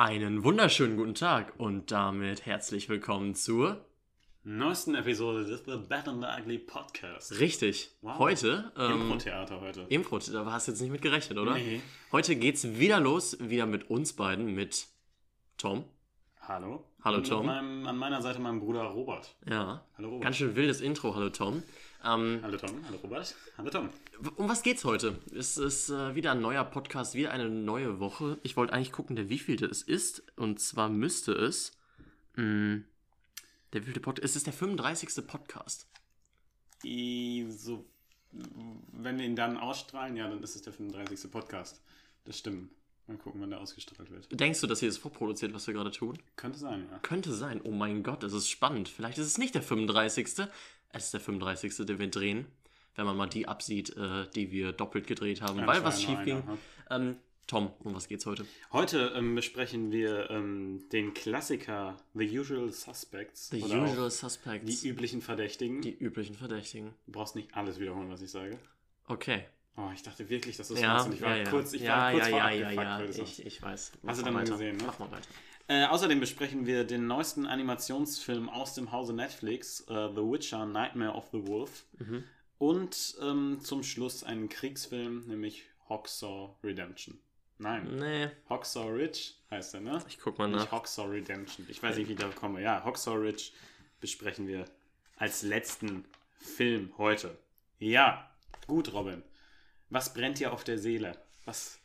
Einen wunderschönen guten Tag und damit herzlich willkommen zur. neuesten Episode des The Bad and the Ugly Podcast. Richtig, Wow. heute. Ähm, Impro-Theater heute. Impro, da hast du jetzt nicht mit gerechnet, oder? Nee. Heute geht's wieder los, wieder mit uns beiden, mit Tom. Hallo. Hallo, Und Tom. Meinem, an meiner Seite mein Bruder Robert. Ja. Hallo Robert. Ganz schön wildes Intro, hallo Tom. Ähm, Hallo Tom. Hallo Robert. Hallo Tom. um was geht's heute? Es ist äh, wieder ein neuer Podcast, wieder eine neue Woche. Ich wollte eigentlich gucken, der wievielte es ist. Und zwar müsste es. Mh, der wievielte Podcast? Es ist der 35. Podcast. I, so, wenn wir ihn dann ausstrahlen, ja, dann ist es der 35. Podcast. Das stimmt. Mal gucken, wann der ausgestrahlt wird. Denkst du, dass hier das vorproduziert, was wir gerade tun? Könnte sein, ja. Könnte sein. Oh mein Gott, das ist spannend. Vielleicht ist es nicht der 35. Es ist der 35. den wir drehen. Wenn man mal die absieht, äh, die wir doppelt gedreht haben, weil was schief ging. einer, Ähm, Tom, um was geht's heute? Heute ähm, besprechen wir ähm, den Klassiker The Usual Suspects. The Usual Suspects. Die üblichen Verdächtigen. die üblichen Verdächtigen. Du brauchst nicht alles wiederholen, was ich sage. Okay. Oh, ich dachte wirklich, dass du es Ja, meinst und ich war ja, ja. kurz, ich ja, war kurz ja, vor ja, ja, ja, ich, ich weiß. Mach Hast du mal dann weiter. gesehen, ne? Mach mal weiter. Äh, außerdem besprechen wir den neuesten Animationsfilm aus dem Hause Netflix, äh, The Witcher Nightmare of the Wolf. Mhm. Und ähm, zum Schluss einen Kriegsfilm, nämlich Hawksaw Redemption. Nein, Nee, Hawksaw Ridge heißt er, ne? ich guck mal Nicht nach. Hawksaw Redemption. Ich weiß nicht, wie ich da komme. Ja, Hawksaw Ridge besprechen wir als letzten Film heute. Ja, gut, Robin. Was brennt dir auf der Seele? Was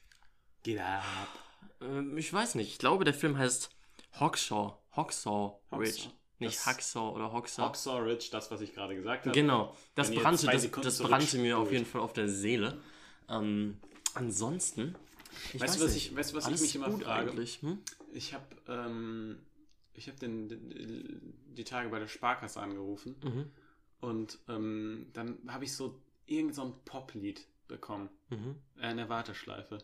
geht ab? Ähm, ich weiß nicht. Ich glaube, der Film heißt Hawkshaw. Hawksaw Ridge. Nicht Das- Hacksaw oder Hawksaw. Hawksaw Ridge, das, was ich gerade gesagt habe. Genau, das Wenn brannte, das, das brannte mir auf jeden Fall auf der Seele. Ähm, ansonsten, ich Weißt du, weiß was nicht, ich- weißt du, was ich mich immer frage? Hm? Ich habe ähm, ich hab den, den, die Tage bei der Sparkasse angerufen Mhm. und ähm, dann habe ich so irgend so Poplied bekommen Mhm. äh, in der Warteschleife.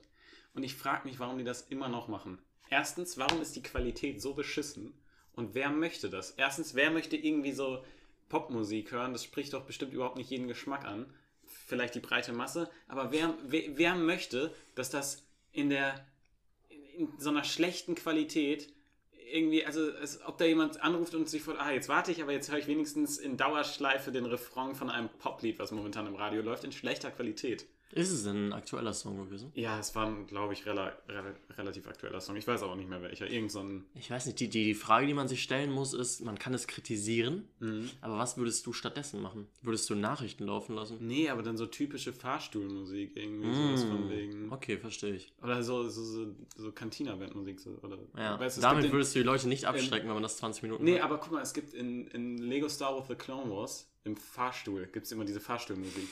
Und ich frage mich, warum die das immer noch machen. Erstens, warum ist die Qualität so beschissen? Und wer möchte das? Erstens, wer möchte irgendwie so Popmusik hören? Das spricht doch bestimmt überhaupt nicht jeden Geschmack an. Vielleicht die breite Masse. Aber wer, wer, wer möchte, dass das in der in, so einer schlechten Qualität irgendwie, also als ob da jemand anruft und sich fragt, ah, jetzt warte ich, aber jetzt höre ich wenigstens in Dauerschleife den Refrain von einem Poplied, was momentan im Radio läuft, in schlechter Qualität. Ist es denn ein aktueller Song gewesen? Ja, es war, ein, glaube ich, rela rela relativ aktueller Song. Ich weiß aber nicht mehr welcher. Irgend so ein. Ich weiß nicht, die, die, die Frage, die man sich stellen muss, ist, man kann es kritisieren, Mhm. aber was würdest du stattdessen machen? Würdest du Nachrichten laufen lassen? Nee, aber dann so typische Fahrstuhlmusik irgendwie. Sowas von Mm, wegen. Okay, verstehe ich. Oder so, so, so, so Cantina-Bandmusik. So, oder, Ja, Weißt damit in- würdest du die Leute nicht abschrecken, wenn man das 20 Minuten Nee, hört. aber guck mal, es gibt in, in Lego Star Wars The Clone Wars, im Fahrstuhl, gibt es immer diese Fahrstuhlmusik.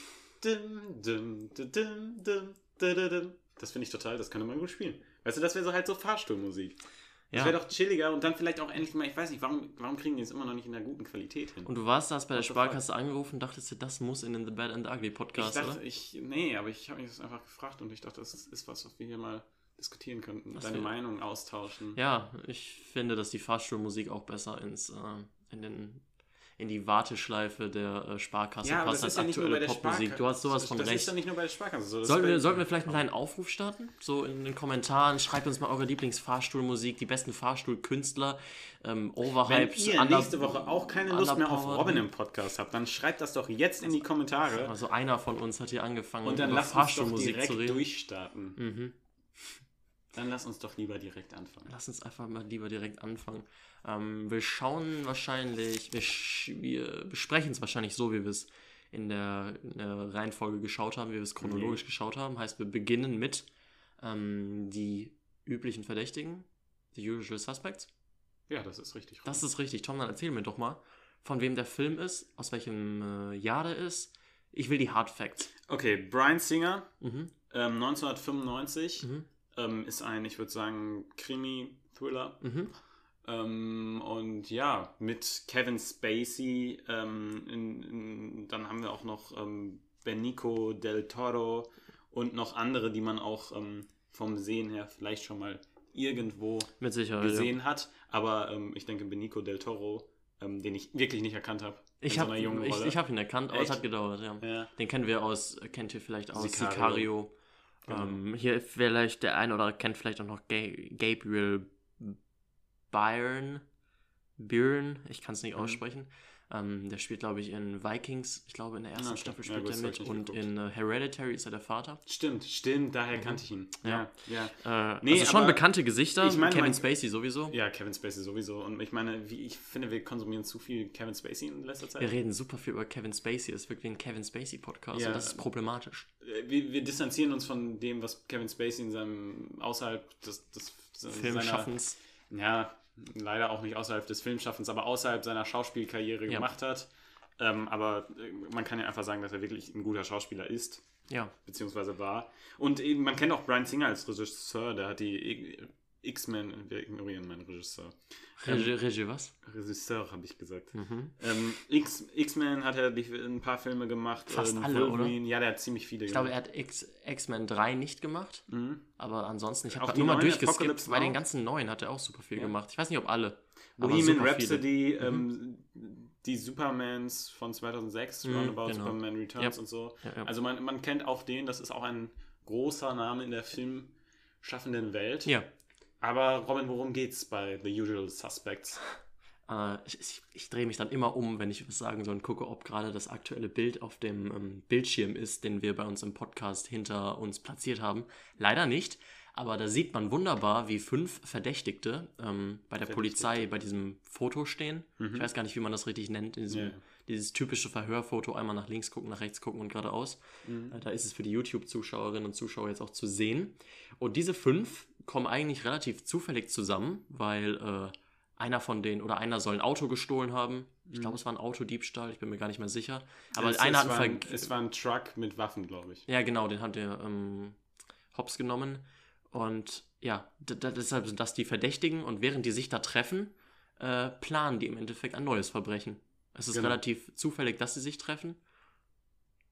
Das finde ich total, das könnte man gut spielen. Weißt du, das wäre so halt so Fahrstuhlmusik. Das Ja. wäre doch chilliger und dann vielleicht auch endlich mal, ich weiß nicht, warum, warum kriegen die es immer noch nicht in der guten Qualität hin? Und du warst da hast bei der Sparkasse angerufen und dachtest dir, das muss in den The Bad and the Ugly ich Podcast, dachte, oder? ich, nee, aber ich habe mich das einfach gefragt und ich dachte, das ist, ist was, was wir hier mal diskutieren könnten. Was Deine wir- Meinung austauschen. Ja, ich finde, dass die Fahrstuhlmusik auch besser ins, äh, in, den, in die Warteschleife der äh, Sparkasse Ja, passt das als ja aktuelle Popmusik. Du hast sowas von das recht. ist ja nicht nur bei der Sparkasse so. das Sollten wir, sollten wir vielleicht einen kleinen Aufruf starten? So in den Kommentaren. Schreibt uns mal eure Lieblingsfahrstuhlmusik, die besten Fahrstuhlkünstler, ähm, Wenn overhyped. ihr under- nächste Woche auch keine Lust mehr auf. Robin im Podcast habt, dann schreibt das doch jetzt in die Kommentare Also einer von uns hat hier angefangen, und dann über lasst uns doch Fahrstuhlmusik direkt zu reden. durchstarten. Mhm. Dann lass uns doch lieber direkt anfangen. Lass uns einfach mal lieber direkt anfangen. Ähm, wir schauen wahrscheinlich, wir, wir besprechen es wahrscheinlich so, wie wir es in der, in der Reihenfolge geschaut haben, wie wir es chronologisch geschaut haben. Heißt, wir beginnen mit ähm, die üblichen Verdächtigen, the usual suspects. Ja, das ist richtig. Das ist richtig. Tom, dann erzähl mir doch mal, von wem der Film ist, aus welchem äh, Jahr der ist. Ich will die Hard Facts. okay, Brian Singer, Mhm. ähm, 1995, Mhm. ähm, ist ein, ich würde sagen, Krimi-Thriller. Mhm. Ähm, und ja, mit Kevin Spacey, ähm, in, in, dann haben wir auch noch ähm, Benicio del Toro und noch andere, die man auch ähm, vom Sehen her vielleicht schon mal irgendwo Sicherheit. Ja. gesehen hat. Aber ähm, ich denke, Benicio del Toro, ähm, den ich wirklich nicht erkannt habe. Ich habe so ich, ich hab ihn erkannt, aber es Echt? hat gedauert, ja. ja. Den kennen wir aus, kennt ihr vielleicht aus Sicario. Sicario. Genau. Hier vielleicht der ein oder kennt vielleicht auch noch Ga Gabriel Byron, Byrne, ich kann es nicht Mhm. aussprechen. Ähm, der spielt, glaube ich, in Vikings, ich glaube, in der ersten Ah, okay. Staffel Ja, spielt gut, er mit und geguckt. in äh, Hereditary ist er der Vater. Stimmt, stimmt, daher kannte ich ihn. Ja, ja. Äh, Nee, also schon bekannte Gesichter, ich meine, Kevin man- Spacey sowieso. Ja, Kevin Spacey sowieso. Und ich meine, wie ich finde, wir konsumieren zu viel Kevin Spacey in letzter Zeit. Wir reden super viel über Kevin Spacey, es wirkt wie ein Kevin Spacey-Podcast Ja. und das ist problematisch. Äh, wir, wir distanzieren uns von dem, was Kevin Spacey in seinem außerhalb des, des Filmschaffens. ja, leider auch nicht außerhalb des Filmschaffens, aber außerhalb seiner Schauspielkarriere Ja. gemacht hat. Ähm, aber äh, man kann ja einfach sagen, dass er wirklich ein guter Schauspieler ist, Ja. beziehungsweise war. Und eben, man kennt auch Brian Singer als Regisseur, der hat die X-Men, wir ignorieren meinen Regisseur. Regie, Regie was? Regisseur, habe ich gesagt. Mhm. Ähm, X-Men hat er ein paar Filme gemacht. Fast ähm, alle, oder? Ja, der hat ziemlich viele Ich glaube, er hat X-Men 3 nicht gemacht, Mhm. aber ansonsten, ich habe nur mal durchgeskippt. Bei den ganzen neuen hat er auch super viel Ja. gemacht. Ich weiß nicht, ob alle. Bohemian. Rhapsody, ähm, die Supermans von 2006, Mhm, Roundabout genau. Superman Returns Ja. und so. Also man, man kennt auch den, das ist auch ein großer Name in der filmschaffenden Welt. Ja. Aber Robin, worum geht's bei The Usual Suspects? Äh, ich ich, ich drehe mich dann immer um, wenn ich was sagen soll und gucke, ob gerade das aktuelle Bild auf dem ähm, Bildschirm ist, den wir bei uns im Podcast hinter uns platziert haben. Leider nicht, aber da sieht man wunderbar, wie fünf Verdächtigte ähm, bei der Verdächtigte. Polizei bei diesem Foto stehen. Ich weiß gar nicht, wie man das richtig nennt, in diesem, Ja. dieses typische Verhörfoto, einmal nach links gucken, nach rechts gucken und geradeaus. Äh, Da ist es für die YouTube-Zuschauerinnen und Zuschauer jetzt auch zu sehen. Und diese fünf kommen eigentlich relativ zufällig zusammen, weil äh, einer von denen oder einer soll ein Auto gestohlen haben. Ich glaube, es war ein Autodiebstahl, ich bin mir gar nicht mehr sicher. Aber es, einer es, hat ein, es war ein Truck mit Waffen, glaube ich. Ja, genau, den hat er ähm, hops genommen. Und ja, deshalb sind das die Verdächtigen. Und während die sich da treffen, äh, planen die im Endeffekt ein neues Verbrechen. Es ist Genau. relativ zufällig, dass sie sich treffen.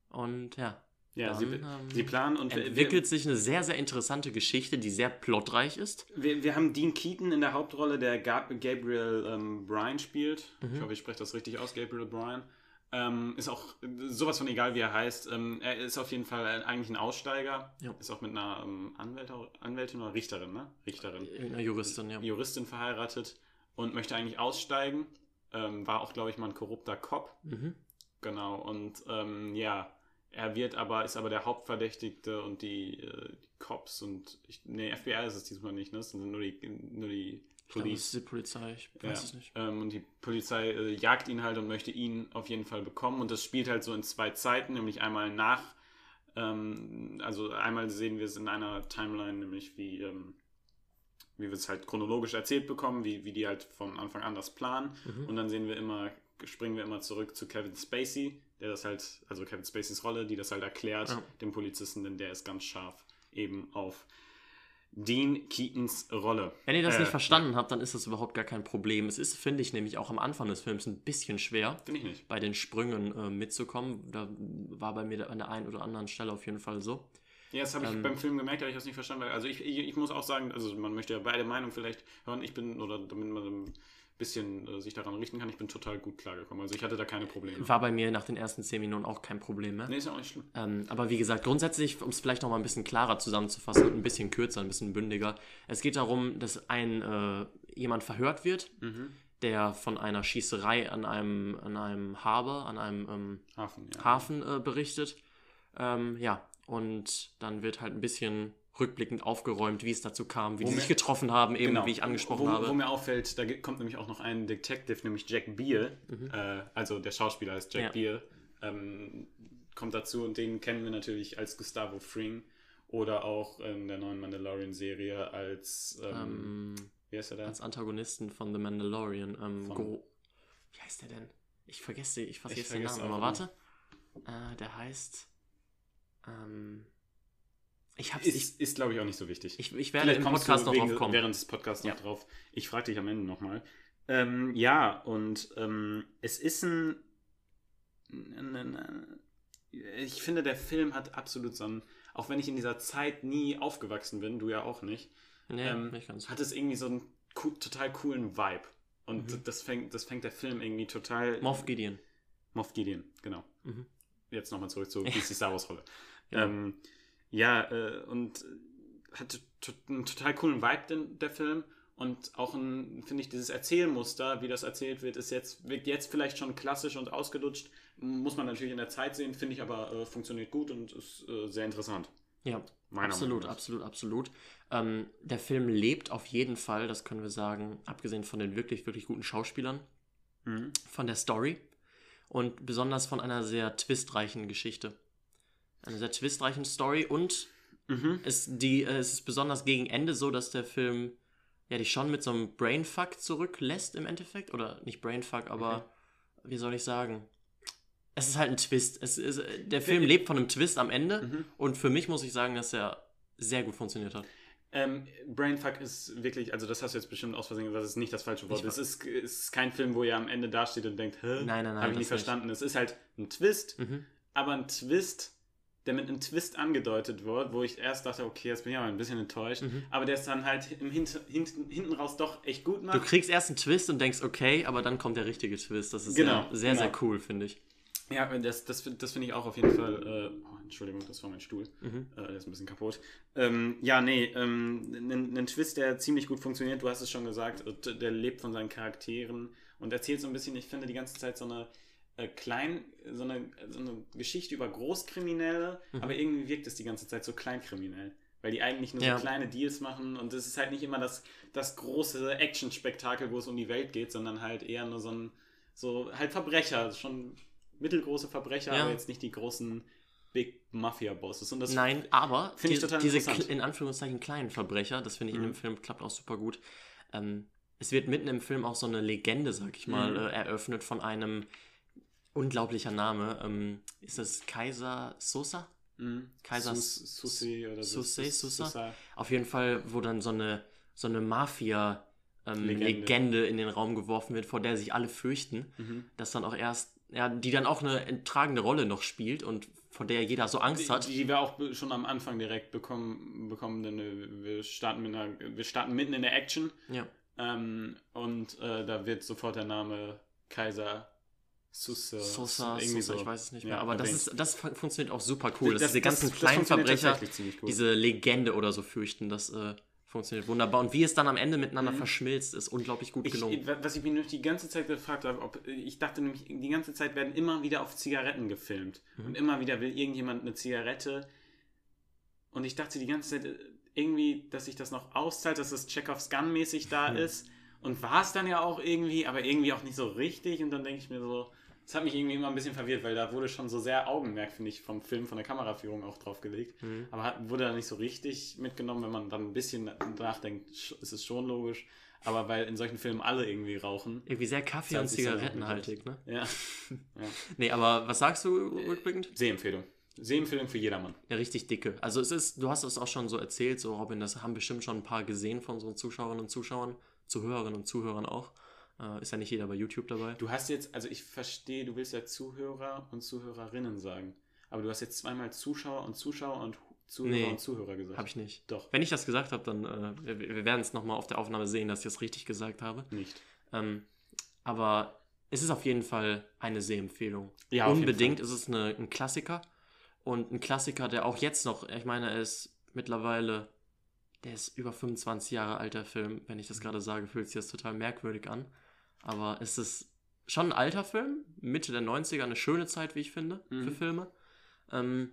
Und ja, Ja, Dann, sie, ähm, sie planen und wir- entwickelt sich eine sehr, sehr interessante Geschichte, die sehr plotreich ist. Wir, wir haben Dean Keaton in der Hauptrolle, der Gab Gabriel ähm, Bryan spielt. Mhm. Ich hoffe, ich spreche das richtig aus, Gabriel Bryan. Ähm, ist auch sowas von egal, wie er heißt. Ähm, er ist auf jeden Fall eigentlich ein Aussteiger. Ja. Ist auch mit einer ähm, Anwältin, Anwältin oder Richterin, ne? Richterin. Irgendeine Juristin, ja. Juristin verheiratet und möchte eigentlich aussteigen. Ähm, war auch, glaube ich, mal ein korrupter Cop. Mhm. Genau. Und ähm, ja, er wird aber, ist aber der Hauptverdächtigte und die, äh, die Cops und ich, nee, FBI ist es diesmal nicht, ne? Es sind nur die, nur die glaube, Police. ist die Polizei, ich weiß es nicht. Ähm, und die Polizei äh, jagt ihn halt und möchte ihn auf jeden Fall bekommen. Und das spielt halt so in zwei Zeiten, nämlich einmal nach, ähm, also einmal sehen wir es in einer Timeline, nämlich wie, ähm, wie wir es halt chronologisch erzählt bekommen, wie, wie die halt von Anfang an das planen. Mhm. Und dann sehen wir immer, springen wir immer zurück zu Kevin Spacey, der das halt, also Kevin Spaceys Rolle, die das halt erklärt, Ja. dem Polizisten, denn der ist ganz scharf eben auf Dean Keatons Rolle. Wenn ihr das Äh, nicht verstanden habt, dann ist das überhaupt gar kein Problem. Es ist, finde ich, nämlich auch am Anfang des Films ein bisschen schwer, bei den Sprüngen äh, mitzukommen. Da war bei mir an der einen oder anderen Stelle auf jeden Fall so. Ja, das habe ich Ähm, beim Film gemerkt, da ich das nicht verstanden habe. Also ich, ich, ich muss auch sagen, also man möchte ja beide Meinungen vielleicht hören. Ich bin, oder damit man bisschen äh, sich daran richten kann, ich bin total gut klargekommen. Also ich hatte da keine Probleme. War bei mir nach den ersten zehn Minuten auch kein Problem mehr. Nee, ist ja auch nicht schlimm. Ähm, aber wie gesagt, grundsätzlich, um es vielleicht noch mal ein bisschen klarer zusammenzufassen und ein bisschen kürzer, ein bisschen bündiger. Es geht darum, dass ein äh, jemand verhört wird, Mhm. der von einer Schießerei an einem, an einem Harbor, an einem ähm, Hafen, ja. Hafen äh, berichtet. Ähm, ja, und dann wird halt ein bisschen rückblickend aufgeräumt, wie es dazu kam, wie Wo die mir- sich getroffen haben, eben Genau. wie ich angesprochen wo, habe. Wo mir auffällt, da kommt nämlich auch noch ein Detective, nämlich Jack Beale, Mhm. äh, also der Schauspieler heißt Jack Ja. Beale, ähm, kommt dazu und den kennen wir natürlich als Gustavo Fring oder auch in der neuen Mandalorian-Serie als, ähm, ähm, wie heißt er da? als Antagonisten von The Mandalorian. Ähm, Von- Go wie heißt der denn? Ich vergesse, ich vergesse Ich den vergesse Namen, auch aber warte. Äh, der heißt. Ähm, ich hab's. Ich, Ist, ist glaube ich, auch nicht so wichtig. ich, ich werde Vielleicht im Podcast noch wegen, drauf kommen. während des Podcasts noch Ja. drauf. Ich frage dich am Ende nochmal. Ähm, ja, und ähm, es ist ein, ein, ein, ein. Ich finde, der Film hat absolut so ein. Auch wenn ich in dieser Zeit nie aufgewachsen bin, du ja auch nicht, Nee, ähm, nicht ganz. hat es irgendwie so einen total coolen Vibe. Und Mhm. das, fängt, das fängt der Film irgendwie total. Moff Gideon. Moff Gideon, genau. Mhm. Jetzt nochmal zurück zur Ja. DC Star Wars Rolle. Genau. Ähm, ja, äh, und äh, hatte einen total coolen Vibe, den, der Film. Und auch ein, finde ich, dieses Erzählmuster, wie das erzählt wird, ist jetzt, wirkt jetzt vielleicht schon klassisch und ausgelutscht. Muss man natürlich in der Zeit sehen, finde ich aber äh, funktioniert gut und ist äh, sehr interessant. Ja, Meiner absolut, absolut, absolut. Ähm, der Film lebt auf jeden Fall, das können wir sagen, abgesehen von den wirklich, wirklich guten Schauspielern, Mhm. von der Story und besonders von einer sehr twistreichen Geschichte. Eine sehr twistreichen Story und Mhm. es, die, äh, es ist besonders gegen Ende so, dass der Film ja dich schon mit so einem Brainfuck zurücklässt im Endeffekt. Oder nicht Brainfuck, aber wie soll ich sagen? Es ist halt ein Twist. Es ist, der Film lebt von einem Twist am Ende Mhm. und für mich muss ich sagen, dass er sehr gut funktioniert hat. Ähm, Brainfuck ist wirklich, also das hast du jetzt bestimmt aus Versehen gesagt, das ist nicht das falsche Wort. Es ist, es ist kein Film, wo ihr am Ende dasteht und denkt, hä? Nein, nein, nein, Habe ich nicht nicht. verstanden. Es ist halt ein Twist, Mhm. aber ein Twist, der mit einem Twist angedeutet wird, wo ich erst dachte, okay, jetzt bin ich aber ein bisschen enttäuscht, Mhm. aber der es dann halt im Hint, hinten, hinten raus doch echt gut Du macht. kriegst erst einen Twist und denkst, okay, aber dann kommt der richtige Twist. Das ist Genau, sehr, sehr, genau. sehr cool, finde ich. Ja, das, das, das finde ich auch auf jeden Fall. Äh, oh, Entschuldigung, das war mein Stuhl. Mhm. Äh, der ist ein bisschen kaputt. Ähm, ja, nee, ähm, ein, ein Twist, der ziemlich gut funktioniert. Du hast es schon gesagt, der lebt von seinen Charakteren und erzählt so ein bisschen, ich finde, die ganze Zeit so eine äh, klein, so eine, so eine Geschichte über Großkriminelle, Mhm. aber irgendwie wirkt es die ganze Zeit so kleinkriminell. Weil die eigentlich nur Ja. so kleine Deals machen und es ist halt nicht immer das, das große Action-Spektakel, wo es um die Welt geht, sondern halt eher nur so ein, so halt Verbrecher, schon mittelgroße Verbrecher, Ja. aber jetzt nicht die großen Big Mafia-Bosses. Und das Nein, aber Finde ich total diese in Anführungszeichen kleinen Verbrecher, das finde ich in Mhm. dem Film klappt auch super gut. Ähm, es wird mitten im Film auch so eine Legende, sag ich mal, Mhm. äh, eröffnet von einem unglaublicher Name. Ähm, ist das Kaiser Sosa? Mhm. Kaiser Sus- Susi oder so. Susi? Susa. Auf jeden Fall, wo dann so eine, so eine Mafia-Legende Legende. in den Raum geworfen wird, vor der sich alle fürchten. Mhm. Das dann auch erst, ja, die dann auch eine tragende Rolle noch spielt und von der jeder so Angst hat. Die, die wir auch schon am Anfang direkt bekommen, bekommen denn äh, wir starten, mit einer, wir starten mitten in der Action Ja. ähm, und äh, da wird sofort der Name Kaiser Susa, Sosa, irgendwie Sosa, so. ich weiß es nicht Ja, mehr. Aber das, ist, das fun- funktioniert auch super cool. dass Das- diese ganzen das- kleinen Verbrecher diese Legende oder so fürchten, das äh, funktioniert wunderbar. Und wie es dann am Ende miteinander Mhm. verschmilzt, ist unglaublich gut Ich, gelungen. was ich mich nämlich die ganze Zeit gefragt habe, ob ich dachte nämlich, die ganze Zeit werden immer wieder auf Zigaretten gefilmt. Mhm. Und immer wieder will irgendjemand eine Zigarette. Und ich dachte die ganze Zeit äh, irgendwie, dass sich das noch auszahlt, dass das Chekhovs Gun-mäßig da Mhm. ist. Und war es dann ja auch irgendwie, aber irgendwie auch nicht so richtig. Und dann denke ich mir so, das hat mich irgendwie immer ein bisschen verwirrt, weil da wurde schon so sehr Augenmerk, finde ich, vom Film, von der Kameraführung auch drauf gelegt. Mhm. Aber hat, wurde da nicht so richtig mitgenommen, wenn man dann ein bisschen nachdenkt, ist es schon logisch. Aber weil in solchen Filmen alle irgendwie rauchen. Irgendwie sehr Kaffee- und Zigarettenhaltig, ne? Ja. ja. Nee, aber was sagst du rückblickend? Sehempfehlung. Sehempfehlung für jedermann. Ja, richtig dicke. Also es ist, du hast es auch schon so erzählt, so Robin, das haben bestimmt schon ein paar gesehen von unseren Zuschauerinnen und Zuschauern, Zuhörerinnen und Zuhörern auch. Äh, ist ja nicht jeder bei YouTube dabei. Du hast jetzt, also ich verstehe, du willst ja Zuhörer und Zuhörerinnen sagen. Aber du hast jetzt zweimal Zuschauer und Zuschauer und Zuhörer Nee, und Zuhörer gesagt. Habe ich nicht. Doch, Wenn ich das gesagt habe, dann äh, wir, werden es nochmal auf der Aufnahme sehen, dass ich das richtig gesagt habe. nicht. Ähm, aber es ist auf jeden Fall eine Sehempfehlung. Ja, auf jeden Unbedingt ist es eine, ein Klassiker. Und ein Klassiker, der auch jetzt noch, ich meine, er ist mittlerweile, der ist über 25 Jahre alt, der Film. Wenn ich das gerade sage, fühlt sich das total merkwürdig an. Aber es ist schon ein alter Film, Mitte der 90er, eine schöne Zeit, wie ich finde, für Mhm. Filme. Ähm,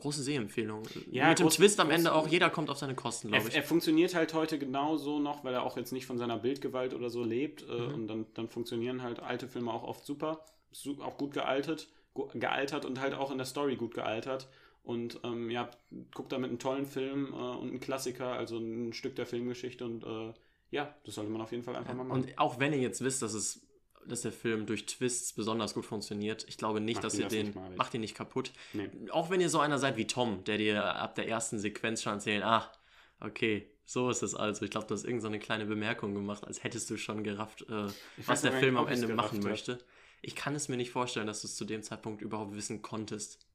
große Sehempfehlung. Ja, Mit dem Twist am Ende auch, jeder kommt auf seine Kosten, glaube Er, ich. er funktioniert halt heute genauso noch, weil er auch jetzt nicht von seiner Bildgewalt oder so lebt. Äh, Mhm. Und dann, dann funktionieren halt alte Filme auch oft super. Su auch gut gealtert, gu gealtert und halt auch in der Story gut gealtert. Und ähm, ja, guckt damit einen tollen Film äh, und einen Klassiker, also ein Stück der Filmgeschichte. Und äh, ja, das sollte man auf jeden Fall einfach mal machen. Und auch wenn ihr jetzt wisst, dass es dass der Film durch Twists besonders gut funktioniert, ich glaube nicht, Macht dass ihr das den nicht macht ihn nicht kaputt. Nee. Auch wenn ihr so einer seid wie Tom, der dir ab der ersten Sequenz schon erzählt, ach, okay, so ist es also. Ich glaube, du hast irgendeine so eine kleine Bemerkung gemacht, als hättest du schon gerafft, äh, was der Film am Ende machen hab. möchte. Ich kann es mir nicht vorstellen, dass du es zu dem Zeitpunkt überhaupt wissen konntest.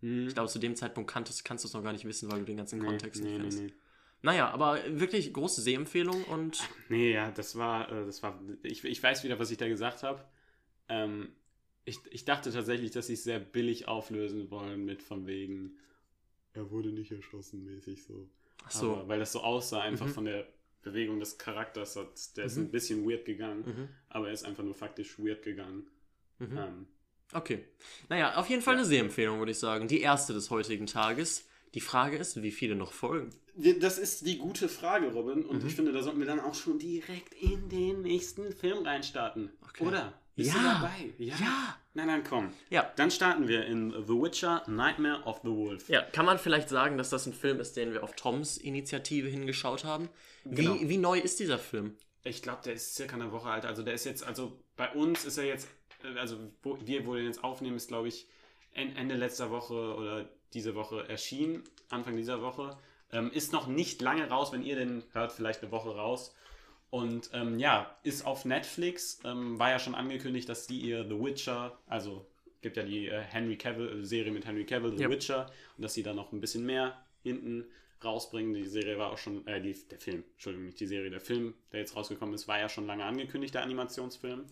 Hm. Ich glaube, zu dem Zeitpunkt kanntest, kannst du es noch gar nicht wissen, weil du den ganzen Nee, Kontext nicht nee, kennst. nee. Naja, aber wirklich große Sehempfehlung und Nee, ja, das war, äh, das war, ich, ich weiß wieder, was ich da gesagt habe. Ähm, ich, ich dachte tatsächlich, dass sie es sehr billig auflösen wollen mit von wegen, er wurde nicht erschossen mäßig so. ach so. Aber, weil das so aussah einfach Mhm. von der Bewegung des Charakters hat, der ist ein bisschen weird gegangen, Mhm. aber er ist einfach nur faktisch weird gegangen. Mhm. Ähm, Okay. Naja, auf jeden Fall Ja. eine Sehempfehlung, würde ich sagen. Die erste des heutigen Tages. Die Frage ist, wie viele noch folgen? Das ist die gute Frage, Robin. Und Mhm. ich finde, da sollten wir dann auch schon direkt in den nächsten Film reinstarten. Okay. Oder? Bist du Ja. dabei? Ja. Ja. Na dann komm. Ja. Dann starten wir in The Witcher Nightmare of the Wolf. Ja, kann man vielleicht sagen, dass das ein Film ist, den wir auf Toms Initiative hingeschaut haben? Wie, Genau. wie neu ist dieser Film? Ich glaube, der ist circa eine Woche alt. Also der ist jetzt, also bei uns ist er jetzt, äh, also wo wir wohl jetzt aufnehmen, ist glaube ich en- Ende letzter Woche oder diese Woche erschienen, Anfang dieser Woche. Ähm, ist noch nicht lange raus, wenn ihr den hört, vielleicht eine Woche raus. Und ähm, ja, ist auf Netflix. Ähm, war ja schon angekündigt, dass die ihr The Witcher, also gibt ja die äh, Henry Cavill Serie mit Henry Cavill, The Ja. Witcher, und dass sie da noch ein bisschen mehr hinten rausbringen. Die Serie war auch schon, äh, die, der Film, Entschuldigung, nicht die Serie, der Film, der jetzt rausgekommen ist, war ja schon lange angekündigt, der Animationsfilm.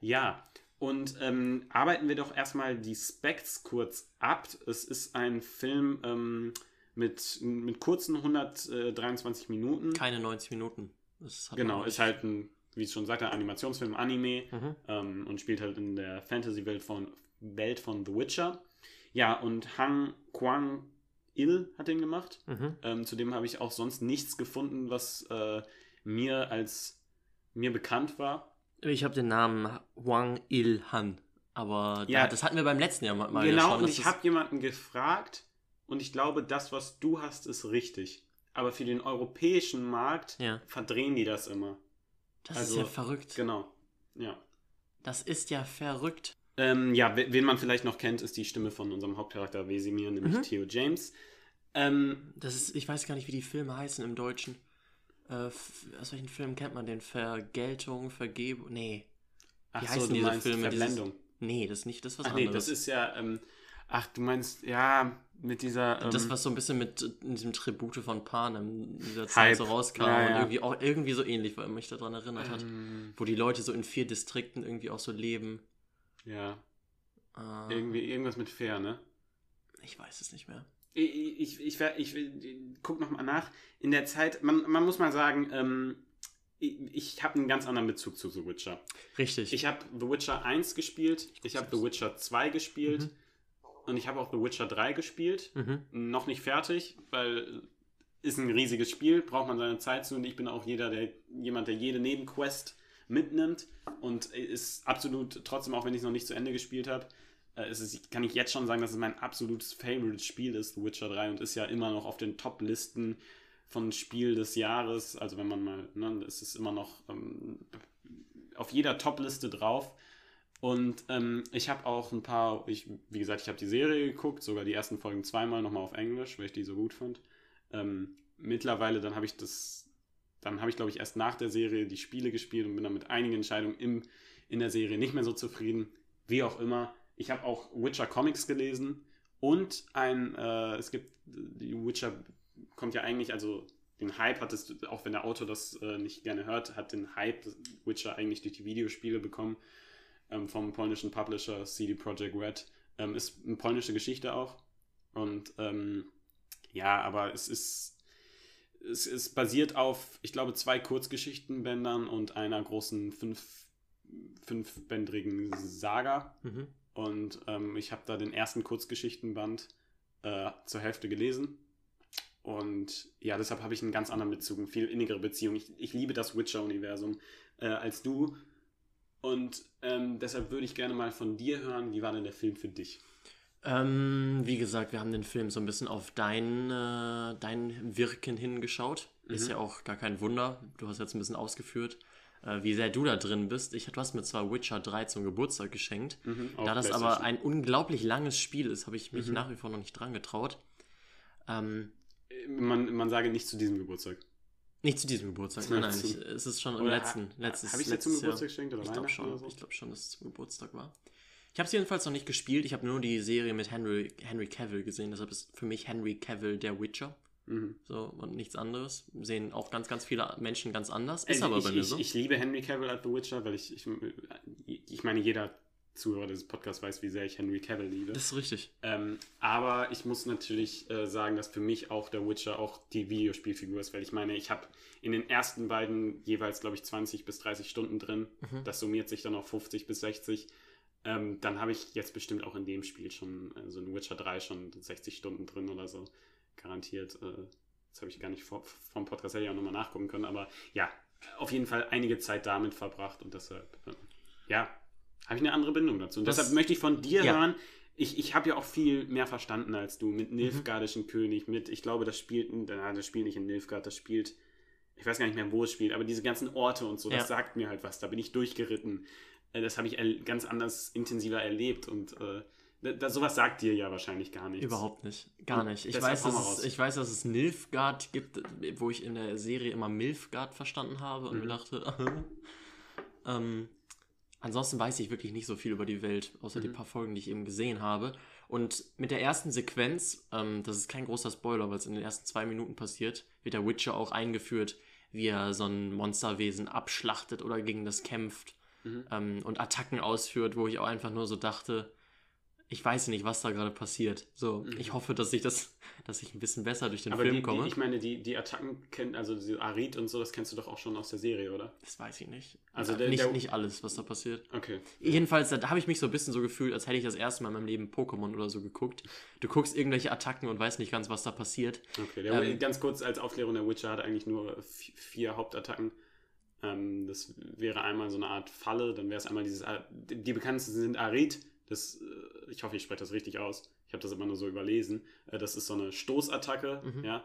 Ja, und ähm, arbeiten wir doch erstmal die Specs kurz ab. Es ist ein Film ähm, mit, mit kurzen 123 Minuten. Keine 90 Minuten. Genau, ist halt ein, wie ich schon sagte, ein Animationsfilm, Anime Mhm. ähm, und spielt halt in der Fantasy-Welt von, Welt von The Witcher. Ja, und Hang Kwang Il hat den gemacht. Mhm. Ähm, zudem habe ich auch sonst nichts gefunden, was äh, mir als mir bekannt war. Ich habe den Namen Wang Il Han. Aber da, Ja. das hatten wir beim letzten Jahr mal genau, schon. und ich habe jemanden gefragt und ich glaube, das, was du hast, ist richtig. Aber für den europäischen Markt Ja. verdrehen die das immer. Das also, ist ja verrückt. Genau. Ja. Das ist ja verrückt. Ähm, ja, we- wen man vielleicht noch kennt, ist die Stimme von unserem Hauptcharakter Wesimir, nämlich Mhm. Theo James. Ähm, Das ist, ich weiß gar nicht, wie die Filme heißen im Deutschen. Äh, aus welchen Filmen kennt man den? Vergeltung, Vergebung? Nee. ach heißen so, du diese Filme? Dieses- Verblendung. Nee, das ist nicht das, was Ach nee, anderes. das ist ja, ähm, ach, du meinst, ja, mit dieser, ähm, das, was so ein bisschen mit diesem Tribute von Panem in dieser Zeit Hype. so rauskam Ja, und ja. irgendwie auch irgendwie so ähnlich, weil mich daran erinnert hat. ähm, Wo die Leute so in vier Distrikten irgendwie auch so leben. ja, Äh, irgendwie, irgendwas mit Fair, ne? Ich weiß es nicht mehr. Ich, ich, ich, ich guck nochmal nach. In der Zeit, man, man muss mal sagen, ähm, ich, ich habe einen ganz anderen Bezug zu The Witcher. Richtig. Ich habe The Witcher 1 gespielt, ich habe The Witcher 2 gespielt Mhm. und ich habe auch The Witcher 3 gespielt. mhm. Noch nicht fertig, weil ist ein riesiges Spiel, braucht man seine Zeit zu und ich bin auch jeder, der jemand, der jede Nebenquest mitnimmt und ist absolut, trotzdem auch wenn ich es noch nicht zu Ende gespielt habe, äh, ist es, kann ich jetzt schon sagen, dass es mein absolutes Favorite Spiel ist, The Witcher 3 und ist ja immer noch auf den Top-Listen von Spiel des Jahres, also wenn man mal, ne, es ist immer noch ähm, auf jeder Top-Liste drauf. Und ähm, ich habe auch ein paar, ich, wie gesagt, ich habe die Serie geguckt, sogar die ersten Folgen zweimal nochmal auf Englisch, weil ich die so gut fand. Ähm, mittlerweile, dann habe ich das, dann habe ich, glaube ich, erst nach der Serie die Spiele gespielt und bin dann mit einigen Entscheidungen im, in der Serie nicht mehr so zufrieden. Wie auch immer. Ich habe auch Witcher Comics gelesen und ein, äh, es gibt, die Witcher kommt ja eigentlich, also den Hype hat es, auch wenn der Autor das äh, nicht gerne hört, hat den Hype Witcher eigentlich durch die Videospiele bekommen ähm, vom polnischen Publisher CD Projekt Red. Ähm, ist eine polnische Geschichte auch. Und ähm, ja, aber es ist, es ist basiert auf, ich glaube, zwei Kurzgeschichtenbändern und einer großen fünf, fünfbändrigen Saga. Mhm. Und ähm, ich habe da den ersten Kurzgeschichtenband äh, zur Hälfte gelesen. Und ja, deshalb habe ich einen ganz anderen Bezug, eine viel innigere Beziehung. Ich, ich liebe das Witcher-Universum äh, als du. Und ähm, deshalb würde ich gerne mal von dir hören, wie war denn der Film für dich? Ähm, wie gesagt, wir haben den Film so ein bisschen auf dein, äh, dein Wirken hingeschaut. Ist Mhm. ja auch gar kein Wunder. Du hast jetzt ein bisschen ausgeführt, äh, wie sehr du da drin bist. Ich, du hast mir zwar Witcher 3 zum Geburtstag geschenkt. Mhm, da das aber PlayStation. ein unglaublich langes Spiel ist, habe ich mich Mhm. nach wie vor noch nicht dran getraut. Ähm, Man, man sage nicht zu diesem Geburtstag. nicht zu diesem Geburtstag, nein, nein. Ich, es ist schon im letzten, ha- letztes, Habe ich dir zum. Geburtstag geschenkt oder Ich glaube schon. so? Ich glaube schon, dass es zum Geburtstag war. Ich habe es jedenfalls noch nicht gespielt. Ich habe nur die Serie mit Henry, Henry Cavill gesehen. Deshalb ist für mich Henry Cavill der Witcher. Mhm. So und nichts anderes. Sehen auch ganz, ganz viele Menschen ganz anders. Ist Also aber ich, bei mir ich, so. ich liebe Henry Cavill als The Witcher, weil ich, ich, ich meine, jeder Zuhörer dieses Podcasts weiß, wie sehr ich Henry Cavill liebe. Das ist richtig. Ähm, aber ich muss natürlich äh, sagen, dass für mich auch der Witcher auch die Videospielfigur ist, weil ich meine, ich habe in den ersten beiden jeweils, glaube ich, 20 bis 30 Stunden drin. Mhm. Das summiert sich dann auf 50 bis 60. Ähm, dann habe ich jetzt bestimmt auch in dem Spiel schon, äh, so in Witcher 3 schon 60 Stunden drin oder so. Garantiert. Äh, das habe ich gar nicht vor, vom Podcast hätte ich auch nochmal nachgucken können, aber ja, auf jeden Fall einige Zeit damit verbracht und deshalb, äh, ja, habe ich eine andere Bindung dazu. Und Das- deshalb möchte ich von dir Ja. hören, ich, ich habe ja auch viel mehr verstanden als du mit Nilfgaardischen König, mit, ich glaube, das spielt, na, das spielt nicht in Nilfgaard, das spielt, ich weiß gar nicht mehr, wo es spielt, aber diese ganzen Orte und so, Ja. das sagt mir halt was, da bin ich durchgeritten. Äh, Das habe ich ganz anders, intensiver erlebt und äh, da, sowas sagt dir ja wahrscheinlich gar nichts. Überhaupt nicht. Gar nicht. Ich weiß, dass es, ich weiß, dass es Nilfgaard gibt, wo ich in der Serie immer Milfgaard verstanden habe und Mhm. mir dachte, ähm, ansonsten weiß ich wirklich nicht so viel über die Welt, außer die Mhm. paar Folgen, die ich eben gesehen habe. Und mit der ersten Sequenz, ähm, das ist kein großer Spoiler, weil es in den ersten zwei Minuten passiert, wird der Witcher auch eingeführt, wie er so ein Monsterwesen abschlachtet oder gegen das kämpft Mhm. ähm, und Attacken ausführt, wo ich auch einfach nur so dachte, ich weiß nicht, was da gerade passiert. So, Mhm. ich hoffe, dass ich das, dass ich ein bisschen besser durch den Aber Film die, komme. die, ich meine, die, die Attacken kennen, also diese Arid und so, das kennst du doch auch schon aus der Serie, oder? das weiß ich nicht. Also Ja, der- nicht, der- nicht alles, was da passiert. Okay. Jedenfalls, da habe ich mich so ein bisschen so gefühlt, als hätte ich das erste Mal in meinem Leben Pokémon oder so geguckt. Du guckst irgendwelche Attacken und weißt nicht ganz, was da passiert. Okay, der, Ähm, ganz kurz als Aufklärung, der Witcher hat eigentlich nur vi- vier Hauptattacken. Ähm, das wäre einmal so eine Art Falle, dann wäre es einmal dieses, die bekanntesten sind Arid, das, äh, ich hoffe, ich spreche das richtig aus, ich habe das immer nur so überlesen, äh, das ist so eine Stoßattacke, Mhm. ja,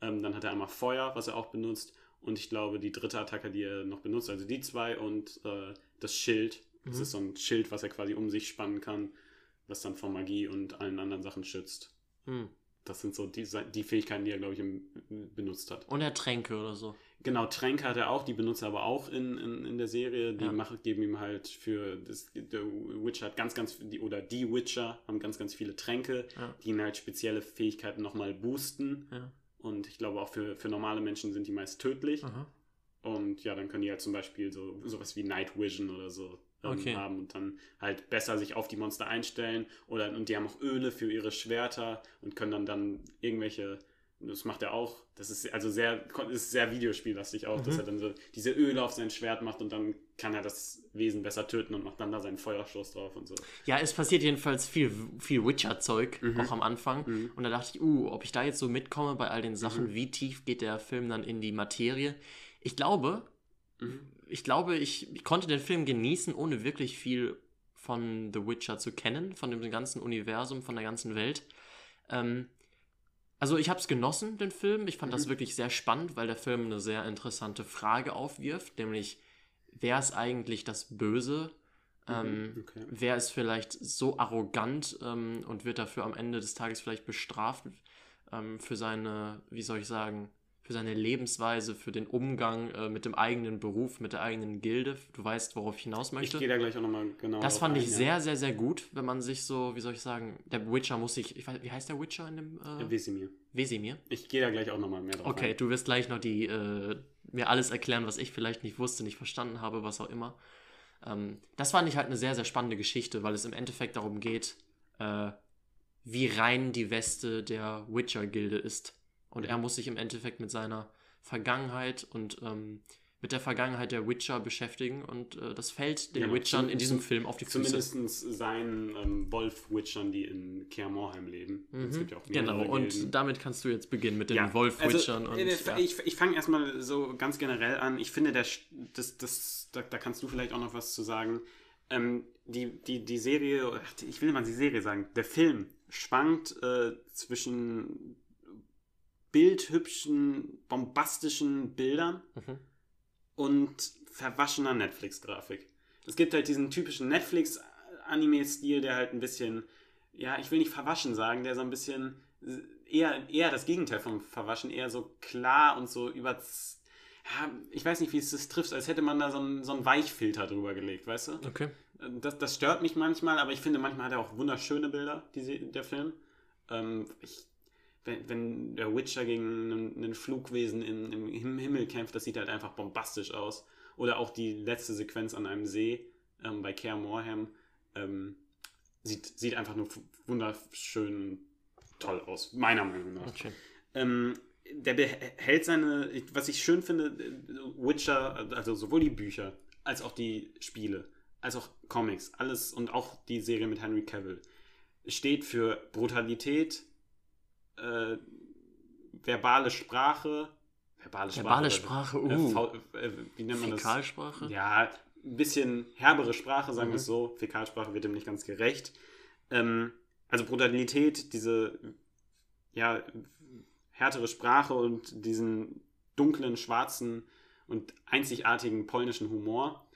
ähm, dann hat er einmal Feuer, was er auch benutzt und ich glaube, die dritte Attacke, die er noch benutzt, also die zwei und äh, das Schild, das Mhm. ist so ein Schild, was er quasi um sich spannen kann, was dann vor Magie und allen anderen Sachen schützt. Hm. Das sind so die, die Fähigkeiten, die er, glaube ich, im, benutzt hat. Und er Tränke oder so. Genau, Tränke hat er auch, die benutzt er aber auch in, in, in der Serie. Die Ja. machen, geben ihm halt für, das, der Witcher hat ganz, ganz, die, oder die Witcher haben ganz, ganz viele Tränke, Ja. die ihn halt spezielle Fähigkeiten nochmal boosten. Ja. Und ich glaube auch für, für normale Menschen sind die meist tödlich. Aha. Und ja, dann können die halt zum Beispiel so sowas wie Night Vision oder so Okay. haben und dann halt besser sich auf die Monster einstellen. Oder und die haben auch Öle für ihre Schwerter und können dann dann irgendwelche, das macht er auch, das ist also sehr, ist sehr videospiellastig auch, dass Mhm. er dann so diese Öle auf sein Schwert macht und dann kann er das Wesen besser töten und macht dann da seinen Feuerstoß drauf und so. Ja, es passiert jedenfalls viel, viel Witcher-Zeug, Mhm. auch am Anfang. Mhm. Und da dachte ich, uh, ob ich da jetzt so mitkomme bei all den Sachen, wie tief geht der Film dann in die Materie? Ich glaube, Mhm. Ich glaube, ich, ich konnte den Film genießen, ohne wirklich viel von The Witcher zu kennen, von dem ganzen Universum, von der ganzen Welt. Ähm, also ich habe es genossen, den Film. Ich fand das Mhm. wirklich sehr spannend, weil der Film eine sehr interessante Frage aufwirft, nämlich wer ist eigentlich das Böse? Ähm, Mhm, okay. Wer ist vielleicht so arrogant ähm, und wird dafür am Ende des Tages vielleicht bestraft ähm, für seine, wie soll ich sagen, für seine Lebensweise, für den Umgang äh, mit dem eigenen Beruf, mit der eigenen Gilde. Du weißt, worauf ich hinaus Ich möchte. gehe da gleich auch nochmal genau Das fand ich ein, ja. sehr, sehr, sehr gut, wenn man sich so, wie soll ich sagen, der Witcher muss sich, ich weiß, wie heißt der Witcher in dem äh, Wesemir. Wesemir? Ich gehe da gleich auch nochmal mehr drauf Okay, ein. du wirst gleich noch die, äh, mir alles erklären, was ich vielleicht nicht wusste, nicht verstanden habe, was auch immer. Ähm, das fand ich halt eine sehr, sehr spannende Geschichte, weil es im Endeffekt darum geht, äh, wie rein die Weste der Witcher-Gilde ist. Und er muss sich im Endeffekt mit seiner Vergangenheit und ähm, mit der Vergangenheit der Witcher beschäftigen und äh, das fällt den Genau, Witchern in diesem Film auf die Füße. Zumindest seinen ähm, Wolf-Witchern, die in Kaer Morheim leben. Mhm. gibt ja Genau, und Gilden. damit kannst du jetzt beginnen mit den Ja, Wolf-Witchern. also, äh, ja. Ich, ich fange erstmal so ganz generell an. Ich finde, der, das, das, da, da kannst du vielleicht auch noch was zu sagen. Ähm, die, die, die Serie, ich will mal die Serie sagen, der Film schwankt äh, zwischen bildhübschen, bombastischen Bildern Mhm. und verwaschener Netflix-Grafik. Es gibt halt diesen typischen Netflix-Anime-Stil, der halt ein bisschen, ja, ich will nicht verwaschen sagen, der so ein bisschen eher, eher das Gegenteil vom Verwaschen, eher so klar und so über. Ja, ich weiß nicht, wie es das trifft, als hätte man da so einen, so einen Weichfilter drüber gelegt, weißt du? Okay. Das, das stört mich manchmal, aber ich finde, manchmal hat er auch wunderschöne Bilder, die, der Film. Ähm, ich, wenn, wenn der Witcher gegen einen, einen Flugwesen in, im Him- Himmel kämpft, das sieht halt einfach bombastisch aus. Oder auch die letzte Sequenz an einem See ähm, bei Kaer Morhem. Ähm, sieht, sieht einfach nur wunderschön toll aus, meiner Meinung nach. Okay. Ähm, der behält seine, was ich schön finde, Witcher, also sowohl die Bücher als auch die Spiele, als auch Comics, alles und auch die Serie mit Henry Cavill, steht für Brutalität, äh, verbale Sprache, verbale Sprache, verbale Sprache uh, äh, wie nennt man Fäkalsprache? das? Ja, ein bisschen herbere Sprache, sagen mhm. wir es so. Fäkalsprache wird dem nicht ganz gerecht. Ähm, also Brutalität, diese ja, härtere Sprache und diesen dunklen, schwarzen und einzigartigen polnischen Humor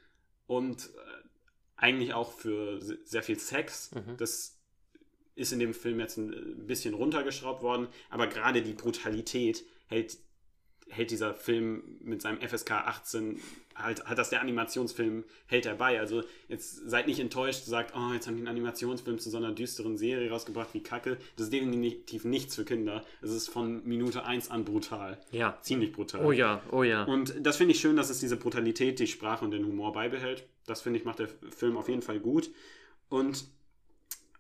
und äh, eigentlich auch für sehr viel Sex. Mhm. Das ist in dem Film jetzt ein bisschen runtergeschraubt worden, aber gerade die Brutalität hält hält dieser Film mit seinem FSK 18, halt, hat das der Animationsfilm, hält er bei. Also jetzt seid nicht enttäuscht, sagt, oh, jetzt haben die einen Animationsfilm zu so einer düsteren Serie rausgebracht wie Kacke. Das ist definitiv nichts für Kinder. Es ist von Minute 1 an brutal. Ja. Ziemlich brutal. Oh ja, oh ja. Und das finde ich schön, dass es diese Brutalität, die Sprache und den Humor beibehält. Das finde ich, macht der Film auf jeden Fall gut. Und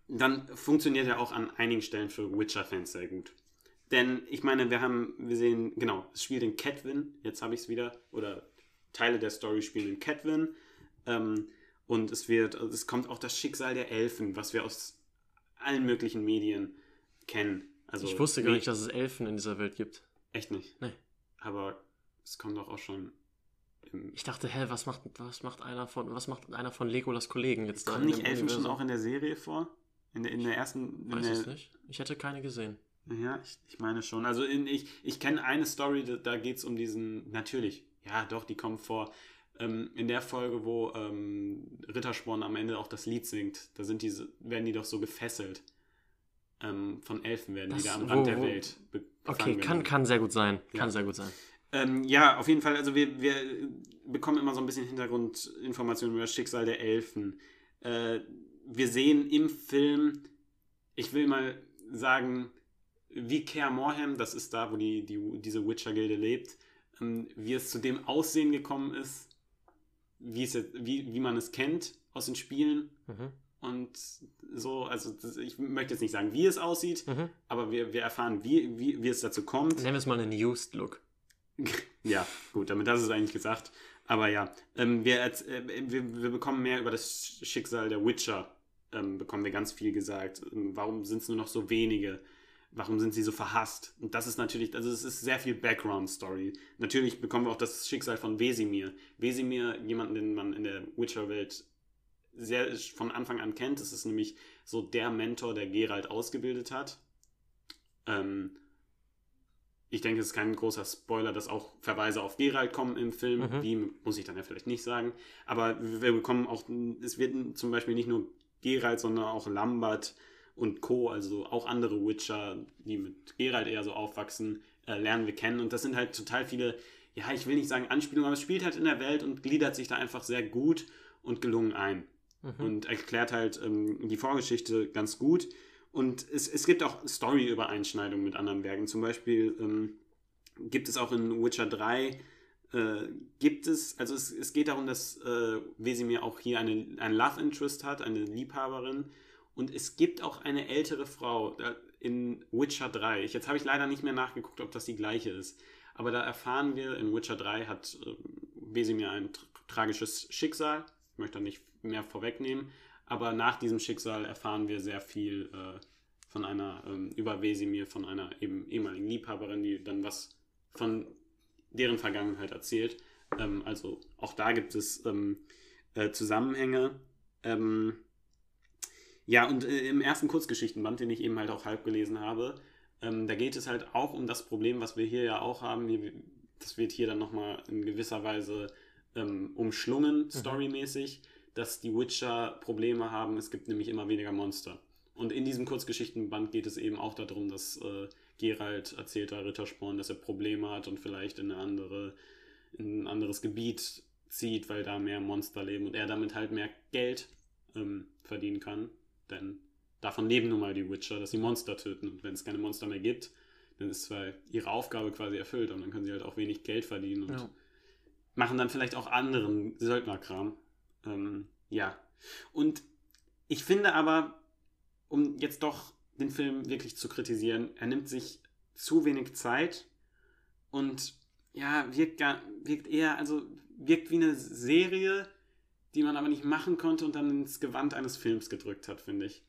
dann funktioniert er auch an einigen Stellen für Witcher-Fans sehr gut. Denn ich meine, wir haben, wir sehen, genau, es spielt in Catwin, jetzt habe ich es wieder, oder Teile der Story spielen in Catwin. Ähm, und es wird, also es kommt auch das Schicksal der Elfen, was wir aus allen möglichen Medien kennen. Also, ich wusste gar nicht, dass es Elfen in dieser Welt gibt. Echt nicht? Nee. Aber es kommt doch auch schon. ich dachte, hä, was macht, was macht einer von, was macht einer von Legolas Kollegen jetzt da? Kommen nicht Elfen Universum? schon auch in der Serie vor? In der, in der ersten. In Weiß der, es nicht. Ich hätte keine gesehen. Ja, ich, ich meine schon. Also in, ich, ich kenne eine Story, da, da geht es um diesen, natürlich, ja doch, die kommt vor. Ähm, in der Folge, wo ähm, Rittersporn am Ende auch das Lied singt, da sind diese, werden die doch so gefesselt. Ähm, von Elfen werden das, die da am Rand wo, der Welt Okay, kann, kann sehr gut sein. Kann ja. sehr gut sein. Ähm, ja, auf jeden Fall, also wir, wir bekommen immer so ein bisschen Hintergrundinformationen über das Schicksal der Elfen. Äh, wir sehen im Film, ich will mal sagen, wie Kaer Morhem, das ist da, wo die, die, diese Witcher-Gilde lebt, ähm, wie es zu dem Aussehen gekommen ist, wie, es, wie, wie man es kennt aus den Spielen. Mhm. Und so, also das, ich möchte jetzt nicht sagen, wie es aussieht, mhm. aber wir, wir erfahren, wie, wie, wie es dazu kommt. Nennen wir es mal einen Used Look. ja, gut, damit hast du es eigentlich gesagt. Aber ja, ähm, wir, äh, wir, wir bekommen mehr über das Schicksal der Witcher, ähm, bekommen wir ganz viel gesagt. Ähm, warum sind es nur noch so wenige? warum sind sie so verhasst? Und das ist natürlich, also es ist sehr viel Background-Story. Natürlich bekommen wir auch das Schicksal von Wesimir. Wesimir, jemanden, den man in der Witcher-Welt sehr von Anfang an kennt. Das ist nämlich so der Mentor, der Geralt ausgebildet hat. Ähm, ich denke, es ist kein großer Spoiler, dass auch Verweise auf Geralt kommen im Film. Mhm. Wie muss ich dann ja vielleicht nicht sagen. Aber wir bekommen auch, es wird zum Beispiel nicht nur Geralt, sondern auch Lambert, und Co., also auch andere Witcher, die mit Geralt eher so aufwachsen, äh, lernen wir kennen. Und das sind halt total viele, ja, ich will nicht sagen Anspielungen, aber es spielt halt in der Welt und gliedert sich da einfach sehr gut und gelungen ein. Mhm. Und erklärt halt ähm, die Vorgeschichte ganz gut. Und es, es gibt auch Story-Übereinschneidungen mit anderen Werken. Zum Beispiel ähm, gibt es auch in Witcher 3 äh, gibt es, also es, es geht darum, dass äh, Wesimir auch hier eine, ein Love Interest hat, eine Liebhaberin, und es gibt auch eine ältere Frau in Witcher 3. Ich, jetzt habe ich leider nicht mehr nachgeguckt, ob das die gleiche ist. Aber da erfahren wir, in Witcher 3 hat äh, Wesimir ein tra tragisches Schicksal. Ich möchte da nicht mehr vorwegnehmen. Aber nach diesem Schicksal erfahren wir sehr viel äh, von einer, ähm, über Wesimir, von einer eben ehemaligen Liebhaberin, die dann was von deren Vergangenheit erzählt. Ähm, also auch da gibt es ähm, äh, Zusammenhänge. Ähm, ja, und äh, im ersten Kurzgeschichtenband, den ich eben halt auch halb gelesen habe, ähm, da geht es halt auch um das Problem, was wir hier ja auch haben. Hier, das wird hier dann nochmal in gewisser Weise ähm, umschlungen, mhm. storymäßig, dass die Witcher Probleme haben. Es gibt nämlich immer weniger Monster. Und in diesem Kurzgeschichtenband geht es eben auch darum, dass äh, Gerald erzählt da Rittersporn, dass er Probleme hat und vielleicht in, eine andere, in ein anderes Gebiet zieht, weil da mehr Monster leben und er damit halt mehr Geld ähm, verdienen kann. Denn davon leben nun mal die Witcher, dass sie Monster töten. Und wenn es keine Monster mehr gibt, dann ist zwar ihre Aufgabe quasi erfüllt, und dann können sie halt auch wenig Geld verdienen und ja. machen dann vielleicht auch anderen Söldnerkram. Ähm, ja. Und Ich finde aber, um jetzt doch den Film wirklich zu kritisieren, er nimmt sich zu wenig Zeit und ja, wirkt, gar, wirkt eher, also wirkt wie eine Serie, die man aber nicht machen konnte und dann ins Gewand eines Films gedrückt hat, finde ich.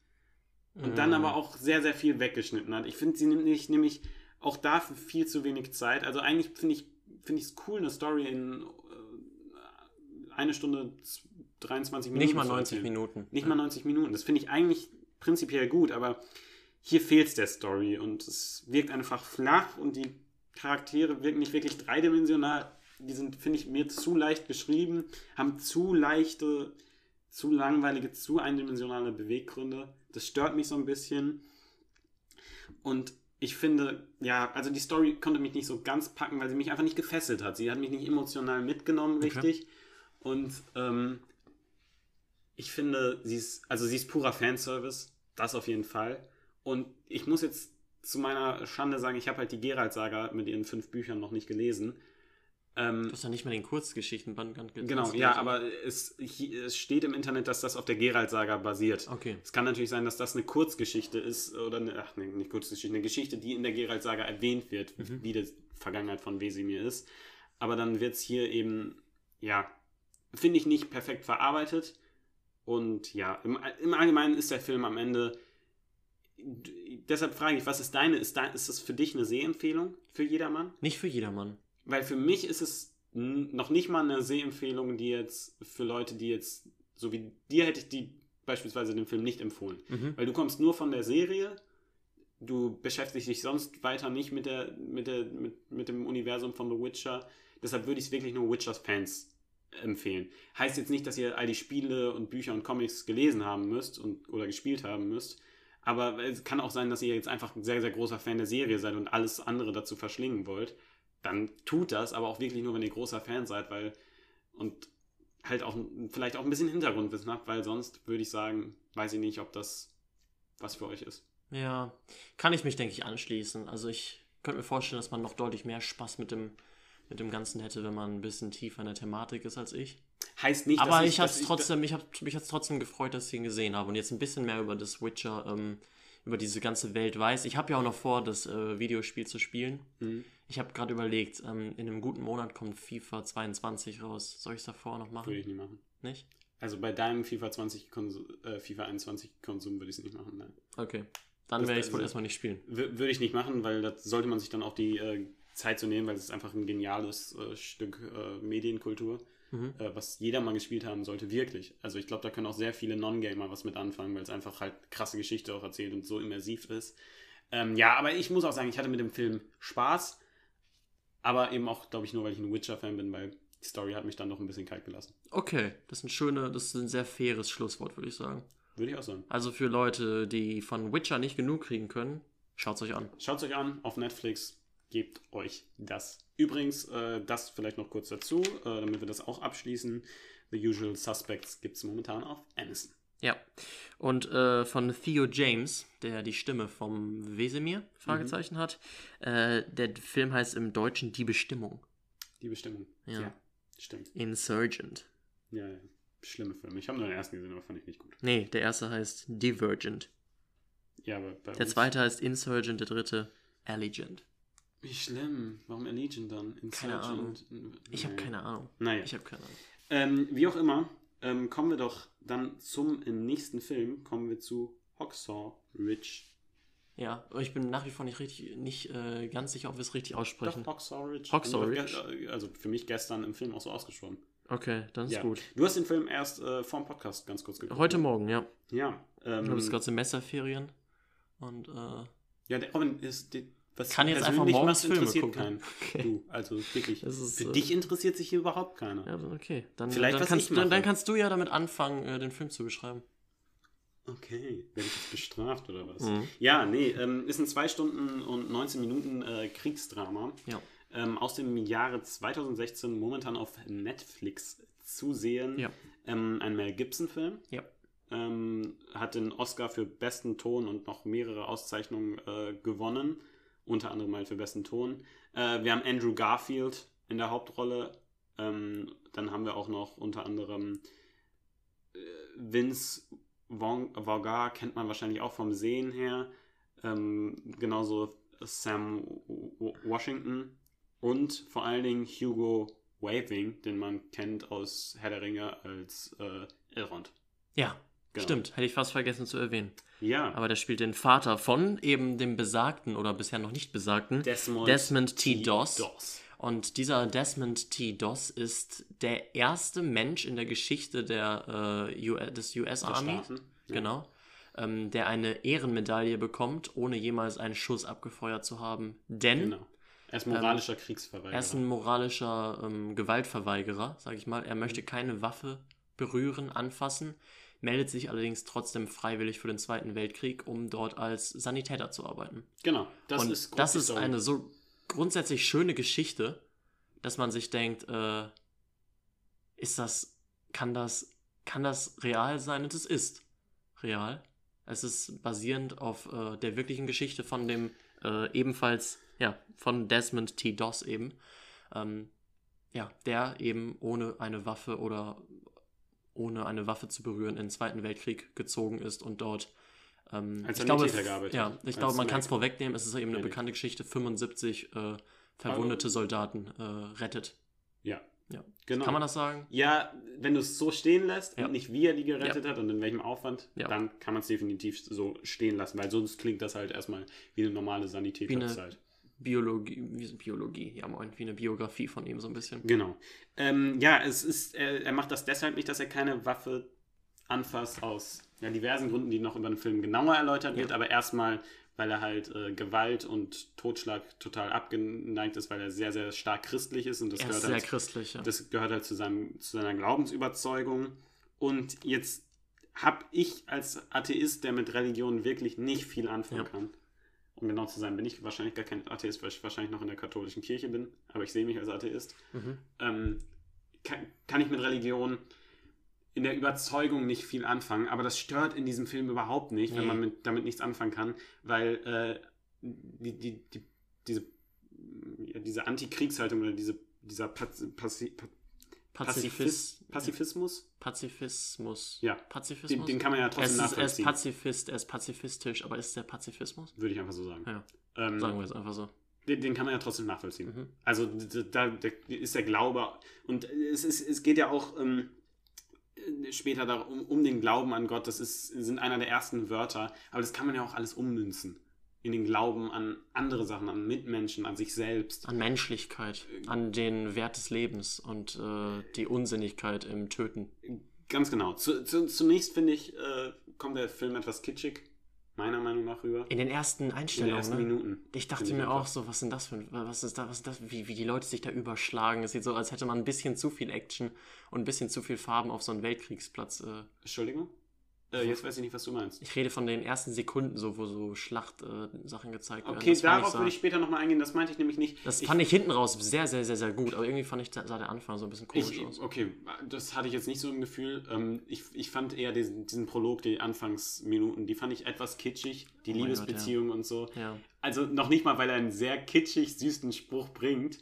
Und dann Mm. aber auch sehr, sehr viel weggeschnitten hat. Ich finde, sie nimmt nicht, nämlich auch dafür viel zu wenig Zeit. Also eigentlich finde ich finde ich es cool, eine Story in äh, eine Stunde z- 23 Minuten Nicht mal zu 90 erzählen. Minuten. Nicht mal 90 Minuten. Das finde ich eigentlich prinzipiell gut, aber hier fehlt es der Story und es wirkt einfach flach und die Charaktere wirken nicht wirklich dreidimensional. Die sind, finde ich, mir zu leicht geschrieben, haben zu leichte, zu langweilige, zu eindimensionale Beweggründe. Das stört mich so ein bisschen. Und ich finde, ja, also die Story konnte mich nicht so ganz packen, weil sie mich einfach nicht gefesselt hat. Sie hat mich nicht emotional mitgenommen, Okay. richtig. Und ähm, ich finde, sie ist, also sie ist purer Fanservice, das auf jeden Fall. Und ich muss jetzt zu meiner Schande sagen, ich habe halt die Geralt-Saga mit ihren fünf Büchern noch nicht gelesen. Ähm, Du hast ja nicht mal den Kurzgeschichtenband ganz genau, ja, aber es, es steht im Internet, dass das auf der Geralt-Saga basiert. Okay. Es kann natürlich sein, dass das eine Kurzgeschichte ist oder eine, ach nee, nicht Kurzgeschichte, eine Geschichte, die in der Geralt-Saga erwähnt wird, wie die Vergangenheit von Wesemir ist. Aber dann wird es hier eben, ja, finde ich nicht perfekt verarbeitet. Und ja, im, im Allgemeinen ist der Film am Ende. Deshalb frage ich, was ist deine? Ist, dein, ist das für dich eine Sehempfehlung für jedermann? Nicht für jedermann. Weil für mich ist es noch nicht mal eine Sehempfehlung, die jetzt für Leute, die jetzt, so wie dir hätte ich die beispielsweise den Film nicht empfohlen. Mhm. Weil du kommst nur von der Serie, du beschäftigst dich sonst weiter nicht mit, der, mit, der, mit, mit dem Universum von The Witcher. Deshalb würde ich es wirklich nur Witchers Fans empfehlen. Heißt jetzt nicht, dass ihr all die Spiele und Bücher und Comics gelesen haben müsst und, oder gespielt haben müsst. Aber es kann auch sein, dass ihr jetzt einfach ein sehr, sehr großer Fan der Serie seid und alles andere dazu verschlingen wollt. Dann tut das, aber auch wirklich nur, wenn ihr großer Fan seid, weil und halt auch vielleicht auch ein bisschen Hintergrundwissen habt, weil sonst würde ich sagen, weiß ich nicht, ob das was für euch ist. Ja, kann ich mich, denke ich, anschließen. Also ich könnte mir vorstellen, dass man noch deutlich mehr Spaß mit dem, mit dem Ganzen hätte, wenn man ein bisschen tiefer in der Thematik ist als ich. Heißt nicht, Aber dass ich habe dass es trotzdem, ich hab, mich hat's trotzdem gefreut, dass ich ihn gesehen habe und jetzt ein bisschen mehr über das Witcher, ähm, über diese ganze Welt weiß. Ich habe ja auch noch vor, das äh, Videospiel zu spielen. Mhm. Ich habe gerade überlegt, ähm, in einem guten Monat kommt FIFA 22 raus. Soll ich es davor noch machen? Würde ich nicht machen. Nicht? Also bei deinem FIFA 20 Konsum, äh, FIFA 21 Konsum würde ich es nicht machen. Nein. Okay. Dann werde ich es wohl also- erstmal nicht spielen. Würde ich nicht machen, weil das sollte man sich dann auch die äh, Zeit zu nehmen, weil es ist einfach ein geniales äh, Stück äh, Medienkultur, Mhm. äh, was jeder mal gespielt haben sollte, wirklich. Also ich glaube, da können auch sehr viele Non-Gamer was mit anfangen, weil es einfach halt krasse Geschichte auch erzählt und so immersiv ist. Ähm, ja, aber ich muss auch sagen, ich hatte mit dem Film Spaß, aber eben auch, glaube ich, nur, weil ich ein Witcher-Fan bin, weil die Story hat mich dann doch ein bisschen kalt gelassen. Okay, das ist ein schöne, das ist ein sehr faires Schlusswort, würde ich sagen. Würde ich auch sagen. Also für Leute, die von Witcher nicht genug kriegen können, schaut's euch an. Schaut es euch an auf Netflix, gebt euch das. Übrigens, äh, das vielleicht noch kurz dazu, äh, damit wir das auch abschließen. The Usual Suspects gibt es momentan auf Amazon. Ja. Und äh, von Theo James, der die Stimme vom Wesemir, Fragezeichen hat. Äh, der Film heißt im Deutschen Die Bestimmung. Die Bestimmung. Ja. stimmt. Insurgent. Ja, ja. Schlimme Filme. Ich habe nur den ersten gesehen, aber fand ich nicht gut. Nee, der erste heißt Divergent. Ja, aber bei Der zweite heißt Insurgent, der dritte Allegiant. Wie schlimm. Warum Allegiant dann? Keine Ahnung. Insurgent? Ich habe keine Ahnung. Naja. Ich habe keine Ahnung. Ähm, wie auch immer, ähm, kommen wir doch dann zum äh, nächsten Film. Kommen wir zu Hacksaw Ridge. Ja, aber ich bin nach wie vor nicht richtig, nicht äh, ganz sicher, ob wir es richtig aussprechen. Doch, Hacksaw Ridge. Hacksaw Und Ridge. ge- Also für mich gestern im Film auch so ausgesprochen. Okay, dann ist Ja. gut. Du hast den Film erst äh, vor dem Podcast ganz kurz geguckt. Heute ne? Morgen, ja. Ja. Ähm, Ich habe jetzt gerade Semesterferien. Und äh, ja, der Robin ist. Die, was Kann jetzt einfach morgens Filme interessiert gucken. Okay. Du, also wirklich. Ist, für äh, dich interessiert sich hier überhaupt keiner. ja, okay. Dann, Vielleicht, dann, kannst, dann, dann kannst du ja damit anfangen, äh, den Film zu beschreiben. Okay, werde ich jetzt bestraft oder was? Mhm. Ja, nee, ähm, ist ein 2 Stunden und 19 Minuten äh, Kriegsdrama Ja. ähm, aus dem Jahre 2016, momentan auf Netflix zu sehen. Ja. Ähm, ein Mel Gibson-Film. Ja. Ähm, hat den Oscar für besten Ton und noch mehrere Auszeichnungen äh, gewonnen. Unter anderem halt für besten Ton. Äh, wir haben Andrew Garfield in der Hauptrolle. Ähm, dann haben wir auch noch unter anderem äh, Vince Vaughan kennt man wahrscheinlich auch vom Sehen her. Ähm, genauso Sam Washington und vor allen Dingen Hugo Weaving, den man kennt aus Herr der Ringe als äh, Elrond. Ja, Genau. stimmt. Hätte ich fast vergessen zu erwähnen. Ja, Aber der spielt den Vater von eben dem besagten oder bisher noch nicht besagten Desmond, Desmond T. Doss. Doss. Und dieser Desmond T. Doss ist der erste Mensch in der Geschichte der, äh, US, des US Der Army. Ja. genau, ähm, der eine Ehrenmedaille bekommt, ohne jemals einen Schuss abgefeuert zu haben. Denn Genau. Er ist moralischer Kriegsverweigerer. er ist ein moralischer ähm, Gewaltverweigerer, sag ich mal. Er möchte keine Waffe berühren, anfassen, meldet sich allerdings trotzdem freiwillig für den Zweiten Weltkrieg, um dort als Sanitäter zu arbeiten. genau, das Und ist das ist eine so grundsätzlich schöne Geschichte, dass man sich denkt, äh, ist das, kann das, kann das real sein? Und es ist real. Es ist basierend auf äh, der wirklichen Geschichte von dem äh, ebenfalls, ja, von Desmond T. Doss eben. Ähm, ja, der eben ohne eine Waffe oder ohne eine Waffe zu berühren in den Zweiten Weltkrieg gezogen ist und dort ähm, Als ich glaube. Ja, ich glaube, man kann es vorwegnehmen. Es ist eben eine bekannte Geschichte. 75 äh, verwundete Soldaten äh, rettet. Ja, Ja. genau. Kann man das sagen? Ja, wenn du es so stehen lässt Ja. und nicht wie er die gerettet hat und in welchem Aufwand, Ja. dann kann man es definitiv so stehen lassen, weil sonst klingt das halt erstmal wie eine normale Wie Sanitäterzeit. Biologie, Biologie, ja moin, wie eine Biografie von ihm so ein bisschen. Genau. Ähm, ja, es ist, er, er macht das deshalb nicht, dass er keine Waffe anfasst, aus ja, diversen Gründen, die noch über den Film genauer erläutert wird, Ja. aber erstmal, weil er halt äh, Gewalt und Totschlag total abgeneigt ist, weil er sehr, sehr stark christlich ist und das Er gehört sehr halt christlich, ja. Das gehört halt zu, seinem, zu seiner Glaubensüberzeugung. Und jetzt habe ich als Atheist, der mit Religion wirklich nicht viel anfangen Ja. kann, um genau zu sein, bin ich wahrscheinlich gar kein Atheist, weil ich wahrscheinlich noch in der katholischen Kirche bin, aber ich sehe mich als Atheist, Mhm. ähm, kann, kann ich mit Religion in der Überzeugung nicht viel anfangen, aber das stört in diesem Film überhaupt nicht, wenn Nee. man mit, damit nichts anfangen kann, weil äh, die, die, die, diese, ja, diese Antikriegshaltung oder diese, dieser Paz, Pazi, Pa- Pazifist, Pazifis, Pazifismus, Pazifismus. Ja. Pazifismus? den, den kann man ja trotzdem ist, er ist nachvollziehen, Pazifist, er ist pazifistisch, aber ist es der Pazifismus? würde ich einfach so sagen. Ja, Ähm, sagen wir es einfach so. den, den kann man ja trotzdem nachvollziehen. Mhm. Also da, da ist der Glaube und es, ist, es geht ja auch ähm, äh, später darum, um den Glauben an Gott. Das ist, sind einer der ersten Wörter, aber das kann man ja auch alles ummünzen. In den Glauben an andere Sachen, an Mitmenschen, an sich selbst. An Menschlichkeit, an den Wert des Lebens und äh, die Unsinnigkeit im Töten. Ganz genau. Zu, zu, zunächst finde ich, äh, kommt der Film etwas kitschig, meiner Meinung nach rüber. In den ersten In den Einstellungen, ersten ne? Minuten. Ich dachte mir auch so, was sind das für ein- was ist da, was ist das, wie, wie die Leute sich da überschlagen. Es sieht so, als hätte man ein bisschen zu viel Action und ein bisschen zu viel Farben auf so einen Weltkriegsplatz. Äh. Entschuldigung? Äh, jetzt weiß ich nicht, was du meinst. Ich rede von den ersten Sekunden, so, wo so Schlacht-Sachen gezeigt werden. Okay, Das fand darauf würde ich später nochmal eingehen. Das meinte ich nämlich nicht. Das ich, fand ich hinten raus sehr, sehr, sehr, sehr gut, aber irgendwie fand ich, sah der Anfang so ein bisschen komisch Ich, aus. okay, das hatte ich jetzt nicht so im Gefühl. Ähm, ich, ich fand eher diesen, diesen Prolog, die Anfangsminuten, die fand ich etwas kitschig, die Oh Liebesbeziehung und so. Ja. Also noch nicht mal, weil er einen sehr kitschig süßen Spruch bringt,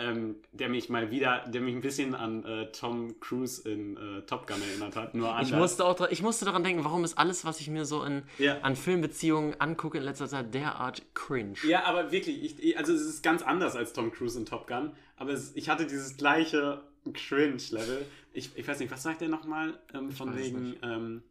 ähm, der mich mal wieder, der mich ein bisschen an äh, Tom Cruise in äh, Top Gun erinnert hat. Nur anders. Ich musste, auch, ich musste daran denken, warum ist alles, was ich mir so in, Ja. an Filmbeziehungen angucke in letzter Zeit, derart cringe. Ja, aber wirklich, ich, also es ist ganz anders als Tom Cruise in Top Gun, aber es, ich hatte dieses gleiche Cringe-Level. Ich, ich weiß nicht, was sagt er nochmal? Ähm, von wegen, ähm,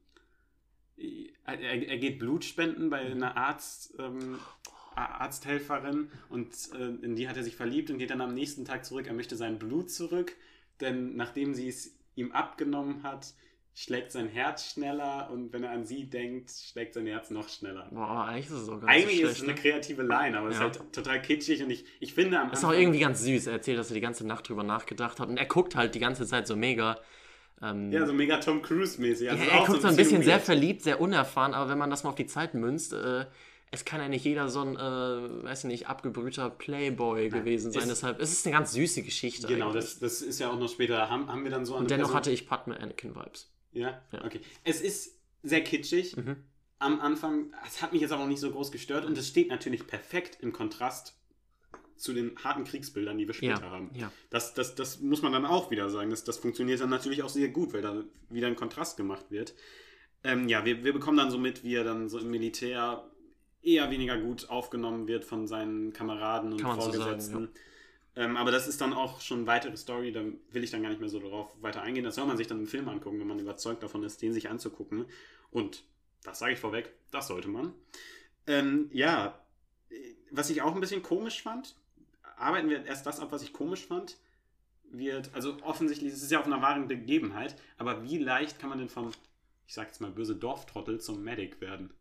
er, er geht Blut spenden bei einer Arzt, ähm, A- Arzthelferin und äh, in die hat er sich verliebt und geht dann am nächsten Tag zurück. Er möchte sein Blut zurück, denn nachdem sie es ihm abgenommen hat, schlägt sein Herz schneller und wenn er an sie denkt, schlägt sein Herz noch schneller. Boah, eigentlich ist es auch gar nicht Eigentlich so ist es schlecht. eine ne? kreative Line, aber es ist Ja. halt total kitschig und ich, ich finde am Ist auch irgendwie ganz süß. Er erzählt, dass er die ganze Nacht drüber nachgedacht hat. Und er guckt halt die ganze Zeit so mega. Ähm, ja, so mega Tom Cruise-mäßig. ja, Also er auch guckt so ein bisschen sehr weird. verliebt, sehr unerfahren, aber wenn man das mal auf die Zeit münzt, äh, es kann ja nicht jeder so ein, äh, weiß ich nicht, abgebrühter Playboy gewesen sein. ist- Deshalb ist es eine ganz süße Geschichte. Genau, das, das ist ja auch noch später. Haben, haben wir dann so Und dennoch Person- hatte ich Padme Anakin-Vibes. Ja? Ja. okay. Es ist sehr kitschig Mhm. am Anfang. Es hat mich jetzt aber auch nicht so groß gestört und es steht natürlich perfekt im Kontrast zu den harten Kriegsbildern, die wir später Ja, haben. ja. Das, das, das muss man dann auch wieder sagen. Das, das funktioniert dann natürlich auch sehr gut, weil da wieder ein Kontrast gemacht wird. Ähm, ja, wir, wir bekommen dann so mit, wie er dann so im Militär eher weniger gut aufgenommen wird von seinen Kameraden und man so Vorgesetzten. sagen, ähm, aber das ist dann auch schon weitere Story, da will ich dann gar nicht mehr so darauf weiter eingehen. Das soll man sich dann im Film angucken, wenn man überzeugt davon ist, den sich anzugucken. Und das sage ich vorweg, das sollte man. Ähm, ja, was ich auch ein bisschen komisch fand, arbeiten wir erst das ab, was ich komisch fand, wird, also offensichtlich, es ist ja auf einer wahren Begebenheit, aber wie leicht kann man denn vom, ich sag jetzt mal böse Dorftrottel zum Medic werden?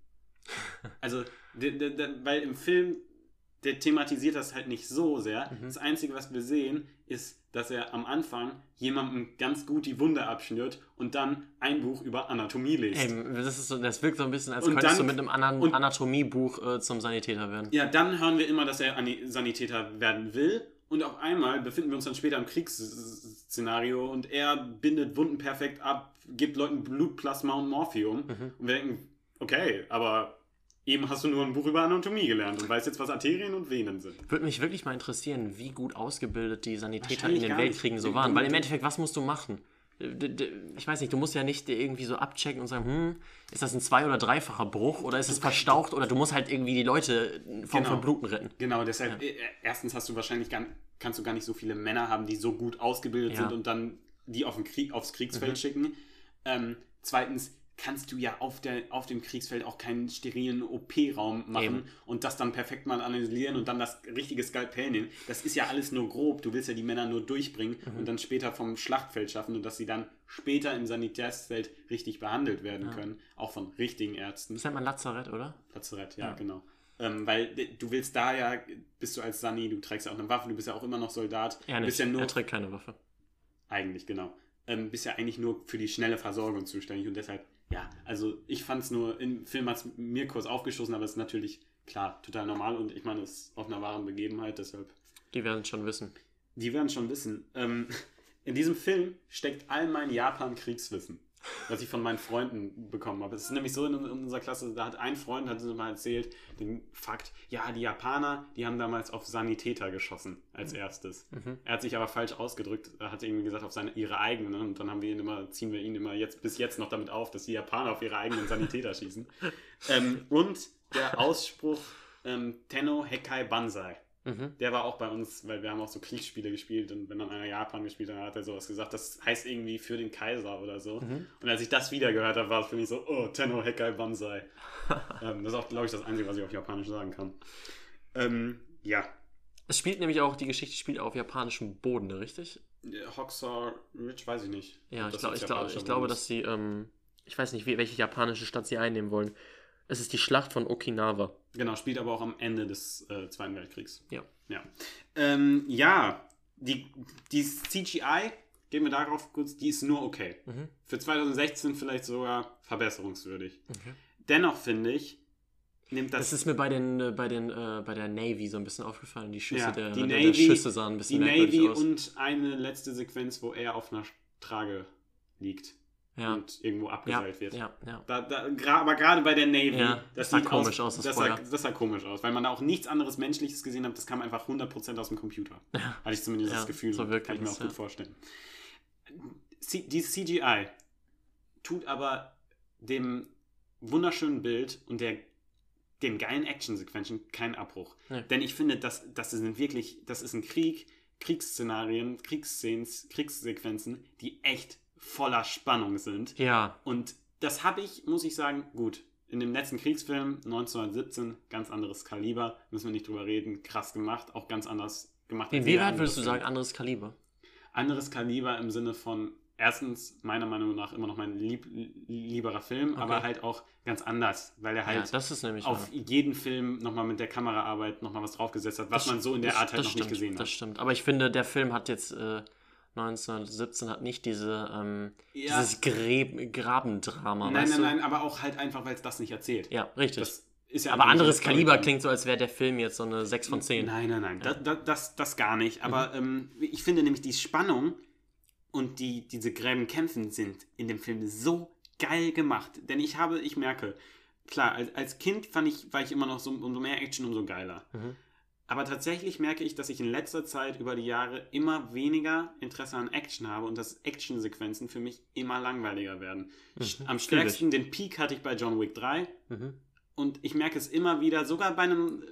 Also, weil im Film, der thematisiert das halt nicht so sehr. Mhm. Das Einzige, was wir sehen, ist, dass er am Anfang jemandem ganz gut die Wunde abschnürt und dann ein Buch über Anatomie liest. Ey, das, ist so, das wirkt so ein bisschen, als Und könntest dann- du mit einem anderen Anatomiebuch äh, zum Sanitäter werden. Ja, dann hören wir immer, dass er Ani- Sanitäter werden will. Und auf einmal befinden wir uns dann später im Kriegsszenario und er bindet Wunden perfekt ab, gibt Leuten Blutplasma und Morphium. Mhm. Und wir denken, okay, aber eben hast du nur ein Buch über Anatomie gelernt und weißt jetzt, was Arterien und Venen sind. Würde mich wirklich mal interessieren, wie gut ausgebildet die Sanitäter in den. Weltkriegen so waren. Weil im Endeffekt, was musst du machen? Ich weiß nicht, du musst ja nicht irgendwie so abchecken und sagen, hm, ist das ein zwei- oder dreifacher Bruch oder ist es verstaucht oder du musst halt irgendwie die Leute vom Genau. Verbluten retten. Genau, deshalb, äh, erstens hast du wahrscheinlich gar, kannst du gar nicht so viele Männer haben, die so gut ausgebildet Ja. sind und dann die auf den Krieg, aufs Kriegsfeld schicken. Ähm, zweitens kannst du ja auf, der, auf dem Kriegsfeld auch keinen sterilen OP-Raum machen Eben. und das dann perfekt mal analysieren und dann das richtige Skalpell nehmen. Das ist ja alles nur grob. Du willst ja die Männer nur durchbringen Mhm. und dann später vom Schlachtfeld schaffen und dass sie dann später im Sanitätsfeld richtig behandelt werden können. Auch von richtigen Ärzten. Das nennt man Lazarett, oder? Lazarett, ja, Ja. genau. Ähm, weil du willst da ja, bist du als Sani, du trägst ja auch eine Waffe, du bist ja auch immer noch Soldat. Er nicht. bist ja nur, er trägt keine Waffe. eigentlich, genau. Ähm, bist ja eigentlich nur für die schnelle Versorgung zuständig und deshalb, ja, also ich fand es nur, im Film hat es mir kurz aufgeschossen, aber es ist natürlich, klar, total normal und ich meine, es ist auf einer wahren Begebenheit, deshalb, Die werden es schon wissen. die werden schon wissen. Ähm, in diesem Film steckt all mein Japan-Kriegswissen, was ich von meinen Freunden bekommen habe. Es ist nämlich so in, unserer Klasse, da hat ein Freund, hat uns mal erzählt, den Fakt, ja, die Japaner, die haben damals auf Sanitäter geschossen als erstes. Er hat sich aber falsch ausgedrückt, er hat irgendwie gesagt, auf seine, ihre eigenen und dann haben wir ihn immer, ziehen wir ihn immer jetzt bis jetzt noch damit auf, dass die Japaner auf ihre eigenen Sanitäter schießen. Ähm, und der Ausspruch ähm, Tenno Hekai Banzai. Mhm. Der war auch bei uns, weil wir haben auch so Kriegsspiele gespielt und wenn dann einer Japan gespielt hat, dann hat er sowas gesagt, das heißt irgendwie für den Kaiser oder so. Mhm. Und als ich das wieder gehört habe, war es für mich so, oh, Tenno Hekai Banzai. ähm, das ist auch, glaube ich, das Einzige, was ich auf Japanisch sagen kann. Ähm, ja. Es spielt nämlich auch, die Geschichte spielt auf japanischem Boden, ne, richtig? Hoxar Ridge, weiß ich nicht. Ja, ich, glaub, ich, glaub, ich glaube, dass sie, ähm, ich weiß nicht, welche japanische Stadt sie einnehmen wollen. Es ist die Schlacht von Okinawa. Genau, spielt aber auch am Ende des äh, Zweiten Weltkriegs. Ja. Ja, ähm, ja die, die CGI, gehen wir darauf kurz, die ist nur okay. Mhm. Für 2016 vielleicht sogar verbesserungswürdig. Okay. Dennoch finde ich, nimmt das, Das ist mir bei den, äh, bei den, äh, bei der Navy so ein bisschen aufgefallen. Die Schüsse Ja, der, die der, Navy- der Schüsse sahen ein die bisschen merkwürdig Navy aus. und eine letzte Sequenz, wo er auf einer Trage liegt ja. und irgendwo ja, abgeseilt wird. ja, ja. Da, da, gra- aber gerade bei der Navy, Ja, das sah komisch aus, das das, sah, das sah komisch aus, weil man da auch nichts anderes Menschliches gesehen hat. Das kam einfach 100% aus dem Computer. Hatte ich zumindest Ja, das Gefühl. so kann ich mir auch gut ja. vorstellen. C die CGI tut aber dem wunderschönen Bild und der, den geilen Actionsequenzen keinen Abbruch. Denn ich finde, das, das sind wirklich, das ist ein Krieg, Kriegsszenarien, Kriegsszenen, Kriegssequenzen, die echt voller Spannung sind. Ja, Und das habe ich, muss ich sagen, gut. In dem letzten Kriegsfilm 1917, ganz anderes Kaliber, müssen wir nicht drüber reden, krass gemacht, auch ganz anders gemacht. inwieweit würdest du sagen, anderes Kaliber? Anderes Kaliber im Sinne von, erstens, meiner Meinung nach immer noch mein lieb, lieberer Film, Okay. aber halt auch ganz anders, weil er Ja, halt das ist nämlich auf wahr. jeden Film nochmal mit der Kameraarbeit nochmal was draufgesetzt hat, was Das- man so in der das- Art halt das noch stimmt, nicht gesehen Das hat. stimmt. Aber ich finde, der Film hat jetzt äh, 1917 hat nicht diese ähm, Ja. dieses Gräb Grabendrama. Nein, nein, nein, aber auch halt einfach, weil es das nicht erzählt. Ja, richtig. Das ist ja aber anderes Kaliber Storytelling. klingt so, als wäre der Film jetzt so eine 6 von 10. Nein, nein, nein, da, da, das, das gar nicht. Aber Mhm. ähm, ich finde nämlich die Spannung und die, diese Gräbenkämpfen sind in dem Film so geil gemacht. Denn ich habe, ich merke, klar, als, als Kind fand ich, war ich immer noch so, umso mehr Action, umso geiler. Mhm. Aber tatsächlich merke ich, dass ich in letzter Zeit über die Jahre immer weniger Interesse an Action habe und dass Actionsequenzen für mich immer langweiliger werden. Mhm, Am stärksten den Peak hatte ich bei John Wick 3 Mhm. und ich merke es immer wieder, sogar bei einem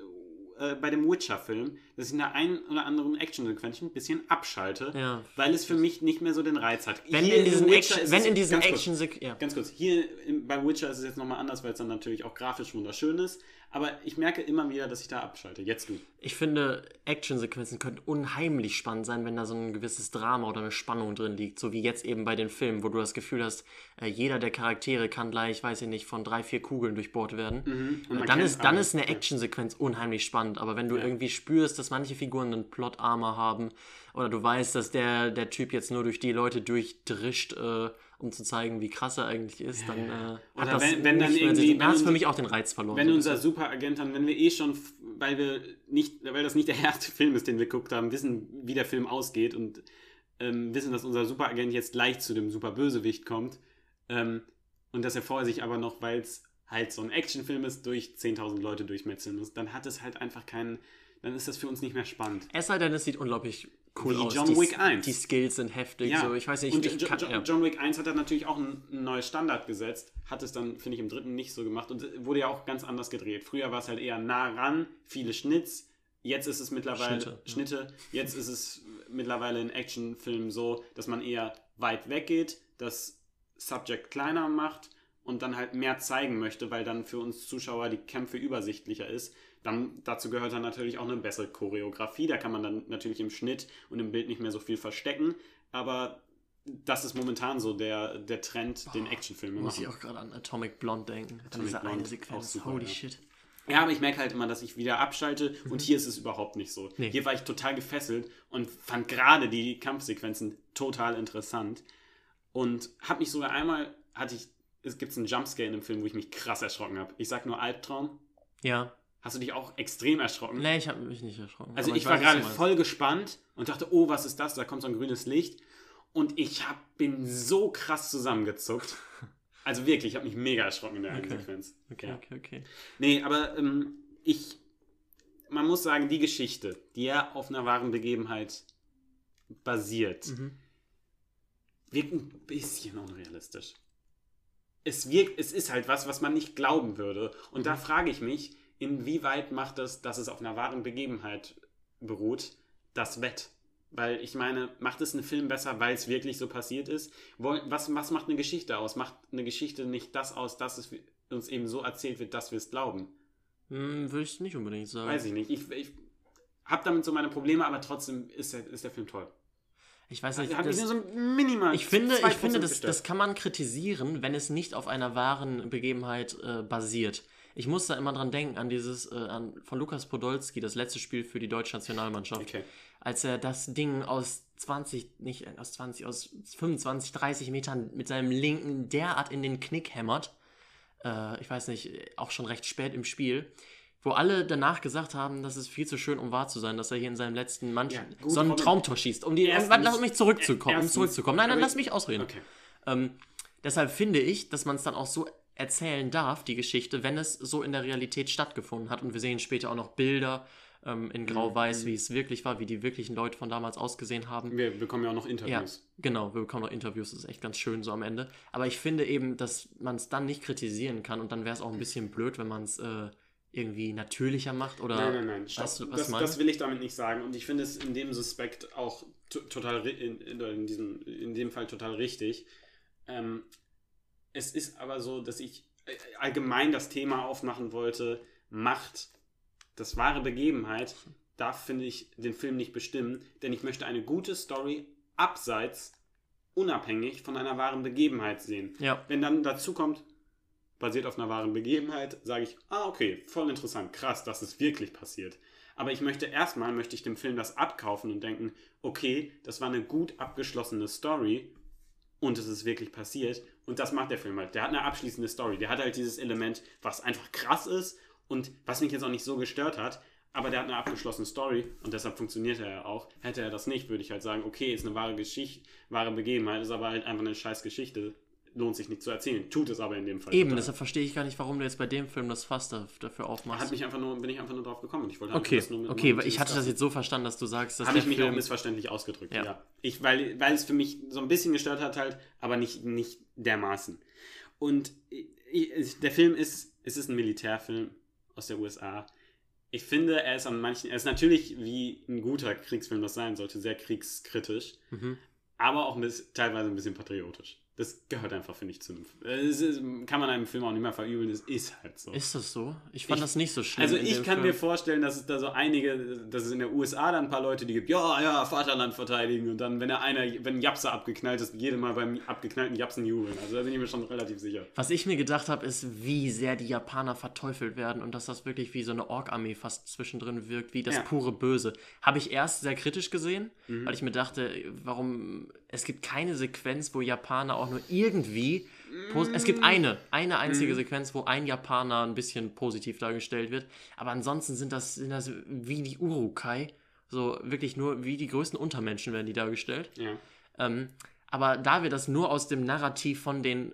äh, bei dem Witcher-Film, dass ich in der einen oder anderen Actionsequenz ein bisschen abschalte, Ja. weil es für mich nicht mehr so den Reiz hat. Wenn Hier in diesen Action, wenn in diesen ganz kurz, ja. Ganz kurz, hier im, beim Witcher ist es jetzt nochmal anders, weil es dann natürlich auch grafisch wunderschön ist. Aber ich merke immer wieder, dass ich da abschalte. Jetzt du. Ich finde, Actionsequenzen können unheimlich spannend sein, wenn da so ein gewisses Drama oder eine Spannung drin liegt. So wie jetzt eben bei den Filmen, wo du das Gefühl hast, äh, jeder der Charaktere kann gleich, weiß ich nicht, von drei, vier Kugeln durchbohrt werden. Mhm. Man dann ist, dann alle. ist eine Ja. Actionsequenz unheimlich spannend. Aber wenn du irgendwie spürst, dass manche Figuren einen Plot-Armor haben oder du weißt, dass der, der Typ jetzt nur durch die Leute durchdrischt, äh, um zu zeigen, wie krass er eigentlich ist, dann äh, Oder hat das wenn- wenn dann irgendwie- wenn es für mich auch den Reiz verloren. Wenn unser Superagent dann, wenn wir eh schon, weil wir nicht, weil das nicht der erste Film ist, den wir geguckt haben, wissen, wie der Film ausgeht und ähm, wissen, dass unser Superagent jetzt gleich zu dem Superbösewicht kommt ähm, und dass er vorher sich aber noch, weil es halt so ein Actionfilm ist, durch 10.000 Leute durchmetzeln muss, dann hat es halt einfach keinen, dann ist das für uns nicht mehr spannend. Es sei denn, es sieht unglaublich cool Wie aus. John die, Wick 1. Die Skills sind heftig. So, ich weiß nicht, und ich Jo- kann, Jo- ja. John Wick 1 hat dann natürlich auch ein, ein neues Standard gesetzt, hat es dann, finde ich, im dritten nicht so gemacht und wurde ja auch ganz anders gedreht. Früher war es halt eher nah ran, viele Schnitts. Jetzt ist es mittlerweile Schnitte, ja. Schnitte. Jetzt ist es mittlerweile in Actionfilmen so, dass man eher weit weggeht, das Subject kleiner macht und dann halt mehr zeigen möchte, weil dann für uns Zuschauer die Kämpfe übersichtlicher ist. Dann dazu gehört dann natürlich auch eine bessere Choreografie. Da kann man dann natürlich im Schnitt und im Bild nicht mehr so viel verstecken. Aber das ist momentan so der, der Trend, den Actionfilme Muss ich machen. auch gerade an Atomic Blonde denken. Atomic diese Blonde, eine Sequenz. super, Holy ja. shit. Ja, aber ich merke halt immer, dass ich wieder abschalte und hier ist es überhaupt nicht so. Mhm. Nee. Hier war ich total gefesselt und fand gerade die Kampfsequenzen total interessant und habe mich sogar einmal, hatte ich, es gibt einen Jumpscare in dem Film, wo ich mich krass erschrocken habe. Ich sag nur Albtraum. Ja. Hast du dich auch extrem erschrocken? Nee, ich habe mich nicht erschrocken. Also aber ich, war gerade voll gespannt und dachte, oh, was ist das? Da kommt so ein grünes Licht. Und ich hab, bin so krass zusammengezuckt. Also wirklich, ich habe mich mega erschrocken in der Okay. Sequenz. Okay, Ja. okay, okay. Nee, aber ähm, ich, man muss sagen, die Geschichte, die ja auf einer wahren Begebenheit basiert, Mhm. wirkt ein bisschen unrealistisch. Es wirkt, es ist halt was, was man nicht glauben würde. Und Mhm. da frage ich mich, inwieweit macht es, dass es auf einer wahren Begebenheit beruht, das Wett? Weil ich meine, macht es einen Film besser, weil es wirklich so passiert ist? Was, was macht eine Geschichte aus? Macht eine Geschichte nicht das aus, dass es uns eben so erzählt wird, dass wir es glauben? Hm, Würde ich nicht unbedingt sagen. Weiß ich nicht. Ich, ich habe damit so meine Probleme, aber trotzdem ist der, ist der Film toll. Ich weiß nicht. Das- so minimal. Ich finde, 2% ich finde das, das kann man kritisieren, wenn es nicht auf einer wahren Begebenheit äh, basiert. Ich muss da immer dran denken, an dieses, äh, an, von Lukas Podolski, das letzte Spiel für die deutsche Nationalmannschaft. Okay. Als er das Ding aus 20, nicht aus 20, aus 25, 30 Metern mit seinem linken derart in den Knick hämmert. Äh, ich weiß nicht, auch schon recht spät im Spiel. Wo alle danach gesagt haben, das ist viel zu schön, um wahr zu sein, dass er hier in seinem letzten Mann Ja, so ein. Traumtor schießt. Um die, Erstens- lass mich zurückzukommen, um zurückzukommen. Nein, nein, lass ich- mich ausreden. Okay. Ähm, deshalb finde ich, dass man es dann auch so erzählen darf, die Geschichte, wenn es so in der Realität stattgefunden hat. Und wir sehen später auch noch Bilder ähm, in Grau-Weiß, Mhm. wie es wirklich war, wie die wirklichen Leute von damals ausgesehen haben. Wir bekommen ja auch noch Ja, Interviews. genau, wir bekommen noch Interviews, das ist echt ganz schön so am Ende. Aber ich finde eben, dass man es dann nicht kritisieren kann und dann wäre es auch ein bisschen blöd, wenn man es äh, irgendwie natürlicher macht oder. Nein, nein, nein. Weißt du, das, das will ich damit nicht sagen. Und ich finde es in dem Suspekt auch to total in, in, diesem, in dem Fall total richtig. Ähm, es ist aber so, dass ich äh, allgemein das Thema aufmachen wollte, Macht, das wahre Begebenheit, darf, finde ich, den Film nicht bestimmen, denn ich möchte eine gute Story abseits, unabhängig von einer wahren Begebenheit sehen. Ja, Wenn dann dazu kommt, basiert auf einer wahren Begebenheit, sage ich, ah, okay, voll interessant, krass, dass es wirklich passiert. Aber ich möchte erstmal, möchte ich dem Film das abkaufen und denken, okay, das war eine gut abgeschlossene Story und es ist wirklich passiert. Und das macht der Film halt. Der hat eine abschließende Story. Der hat halt dieses Element, was einfach krass ist und was mich jetzt auch nicht so gestört hat. Aber der hat eine abgeschlossene Story und deshalb funktioniert er ja auch. Hätte er das nicht, würde ich halt sagen, okay, ist eine wahre Geschichte, wahre Begebenheit, ist aber halt einfach eine scheiß Geschichte. Lohnt sich nicht zu erzählen. Tut es aber in dem Fall. Eben, total. deshalb verstehe ich gar nicht, warum du jetzt bei dem Film das Fass da, dafür hat aufmachst. mich einfach nur, bin ich einfach nur drauf gekommen. und Ich wollte Okay, das nur mit okay, weil ich hatte das jetzt so verstanden, dass du sagst, dass Habe ich mich auch Film... missverständlich ausgedrückt, ja. Ja. Ich, weil, weil es für mich so ein bisschen gestört hat halt, aber nicht, nicht dermaßen. Und ich, ich, der Film ist, es ist ein Militärfilm aus der USA. Ich finde, er ist an manchen, er ist natürlich wie ein guter Kriegsfilm das sein sollte, sehr kriegskritisch, Mhm. aber auch ein bisschen, teilweise ein bisschen patriotisch. Das gehört einfach, finde ich, zu einem es ist, Kann man einem Film auch nicht mehr verübeln, es ist halt so. Ist das so? Ich fand Ich- das nicht so schlimm. Also ich kann Film. mir vorstellen, dass es da so einige, dass es in der USA dann ein paar Leute, die gibt, ja, ja, Vaterland verteidigen und dann, wenn er einer, wenn ein Japser abgeknallt ist, jedes Mal beim abgeknallten Japsen jubeln. Also da bin ich mir schon relativ sicher. Was ich mir gedacht habe, ist, wie sehr die Japaner verteufelt werden und dass das wirklich wie so eine Ork-Armee fast zwischendrin wirkt, wie das Ja. pure Böse. Habe ich erst sehr kritisch gesehen, Mhm. weil ich mir dachte, warum. Es gibt keine Sequenz, wo Japaner auch nur irgendwie. pos- Es gibt eine, eine einzige Mhm. Sequenz, wo ein Japaner ein bisschen positiv dargestellt wird. Aber ansonsten sind das, sind das wie die Urukai. So wirklich nur wie die größten Untermenschen werden die dargestellt. Ja. Ähm, aber da wir das nur aus dem Narrativ von den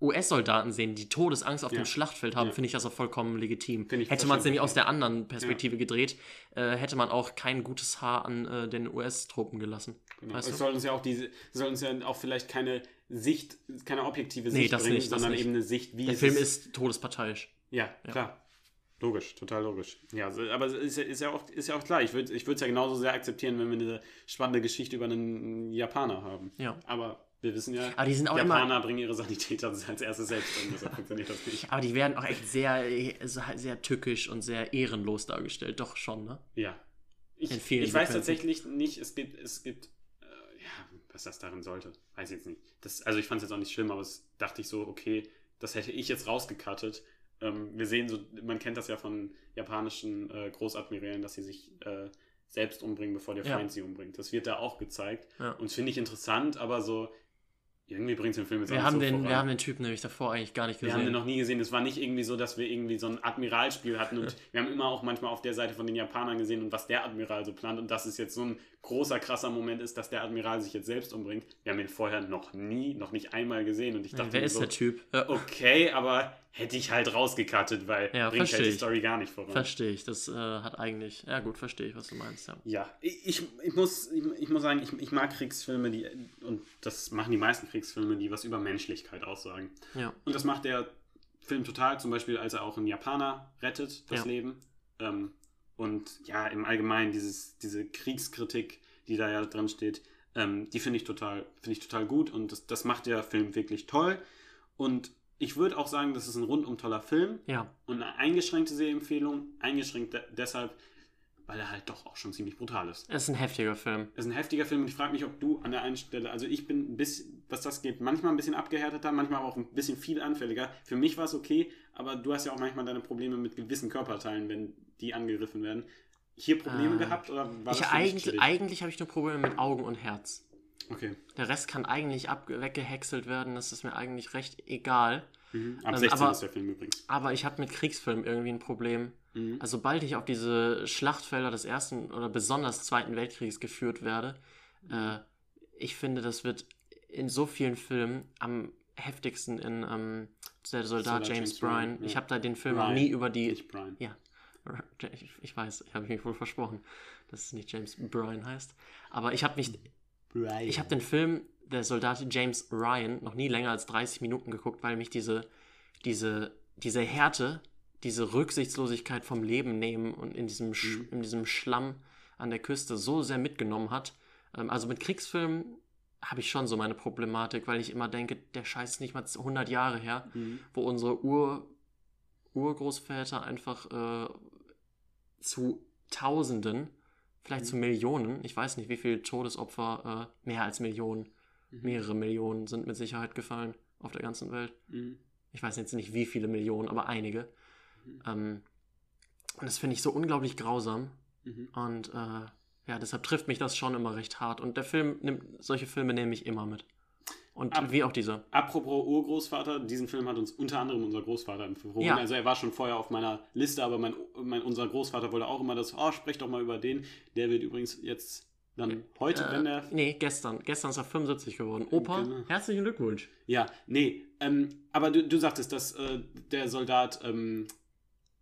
US-Soldaten sehen, die Todesangst auf Ja. dem Schlachtfeld haben, Ja. finde ich das auch vollkommen legitim. Hätte man es nämlich aus der anderen Perspektive gedreht, äh, hätte man auch kein gutes Haar an äh, den US-Truppen gelassen. Genau. Weißt es soll uns ja auch diese, es soll uns ja auch vielleicht keine Sicht, keine objektive Nee, Sicht das bringen, nicht, sondern eben eine Sicht, wie Der Film ist todesparteiisch. Ja, klar. Logisch, total logisch. Ja, aber es ist ja, ist ja, auch, ist ja auch klar. Ich würde ich es ja genauso sehr akzeptieren, wenn wir eine spannende Geschichte über einen Japaner haben. Ja. Aber wir wissen ja, Aber die sind auch immer- Japaner bringen ihre Sanitäter als erstes selbst um. Deshalb funktioniert das nicht. Aber die werden auch echt sehr, äh, sehr tückisch und sehr ehrenlos dargestellt. Doch schon, ne? Ja. Ich, ich weiß Sequenzen. tatsächlich nicht, es gibt, es gibt, äh, ja, was das darin sollte. Weiß ich jetzt nicht. Das, also ich fand es jetzt auch nicht schlimm, aber es dachte ich so, okay, das hätte ich jetzt rausgekattet. Ähm, wir sehen so, man kennt das ja von japanischen äh, Großadmirälen, dass sie sich äh, selbst umbringen, bevor der Ja. Feind sie umbringt. Das wird da auch gezeigt. Ja. Und das finde ich interessant, aber so, irgendwie bringt es den Film jetzt Wir haben, so den, voran. wir haben den Typen nämlich davor eigentlich gar nicht Wir gesehen. haben den noch nie gesehen. Es war nicht irgendwie so, dass wir irgendwie so ein Admiralspiel hatten und wir haben immer auch manchmal auf der Seite von den Japanern gesehen und was der Admiral so plant und dass es jetzt so ein großer, krasser Moment ist, dass der Admiral sich jetzt selbst umbringt. Wir haben ihn vorher noch nie, noch nicht einmal gesehen und ich dachte Wer mir ist so, der Typ? Okay, aber hätte ich halt rausgekattet, weil Ja, bringt halt die. Story gar nicht voran. Verstehe ich. Das äh, hat eigentlich. Ja, gut, verstehe ich, was du meinst. Ja. Ja, ich, ich, muss, ich, ich muss sagen, ich, ich mag Kriegsfilme, die, und das machen die meisten Kriegsfilme, die was über Menschlichkeit aussagen. ja. Und das macht der Film total, zum Beispiel, als er auch einen Japaner rettet, das Ja. Leben. Ähm, und ja, im Allgemeinen dieses, diese Kriegskritik, die da ja drin steht, ähm, die finde ich total, finde ich total gut und das, das macht der Film wirklich toll. Und ich würde auch sagen, das ist ein rundum toller Film Ja. und eine eingeschränkte Sehempfehlung. Eingeschränkt de deshalb, weil er halt doch auch schon ziemlich brutal ist. Es ist ein heftiger Film. Es ist ein heftiger Film und ich frage mich, ob du an der einen Stelle, also ich bin ein bisschen, was das geht, manchmal ein bisschen abgehärteter, manchmal aber auch ein bisschen viel anfälliger. Für mich war es okay, aber du hast ja auch manchmal deine Probleme mit gewissen Körperteilen, wenn die angegriffen werden. Hier Probleme Ah. gehabt oder war Ich das eigentlich eigentlich habe ich nur Probleme mit Augen und Herz. Okay. Der Rest kann eigentlich ab weggehäckselt werden. Das ist mir eigentlich recht egal. Mhm. Ab Ähm, 16 aber- ist der Film übrigens. Aber ich habe mit Kriegsfilmen irgendwie ein Problem. Mhm. Also sobald ich auf diese Schlachtfelder des Ersten oder besonders Zweiten Weltkriegs geführt werde, äh, ich finde, das wird in so vielen Filmen am heftigsten in ähm, Der Soldat Soldat James, James Bryan. Bryan. Ich habe da den Film Ryan, nie über die... Nicht Brian. Ja, ich, weiß, ich habe mich wohl versprochen, dass es nicht James Bryan heißt. Aber ich habe mich Brian. ich habe den Film Der Soldat James Ryan noch nie länger als 30 Minuten geguckt, weil mich diese, diese, diese Härte, diese Rücksichtslosigkeit vom Leben nehmen und in diesem, Sch Mhm. in diesem Schlamm an der Küste so sehr mitgenommen hat. Ähm, also mit Kriegsfilmen habe ich schon so meine Problematik, weil ich immer denke, der Scheiß ist nicht mal 100 Jahre her, Mhm. wo unsere Ur Urgroßväter einfach äh, zu Tausenden, vielleicht Mhm. zu Millionen, ich weiß nicht, wie viele Todesopfer, äh, mehr als Millionen, Mhm. mehrere Millionen sind mit Sicherheit gefallen auf der ganzen Welt. Mhm. Ich weiß jetzt nicht, wie viele Millionen, aber einige. Mhm. Ähm, und das finde ich so unglaublich grausam. Mhm. Und äh, ja, deshalb trifft mich das schon immer recht hart. Und der Film nimmt, solche Filme nehme ich immer mit. Und Ab- wie auch dieser. Apropos Urgroßvater, diesen Film hat uns unter anderem unser Großvater empfohlen. Ja. Also er war schon vorher auf meiner Liste, aber mein, mein, unser Großvater wollte auch immer das, oh, sprech doch mal über den. Der wird übrigens jetzt Dann heute, Äh, wenn der. nee, gestern. Gestern ist er 75 geworden. Opa, Genau. herzlichen Glückwunsch. Ja, nee. Ähm, aber du, du sagtest, dass äh, der Soldat ähm,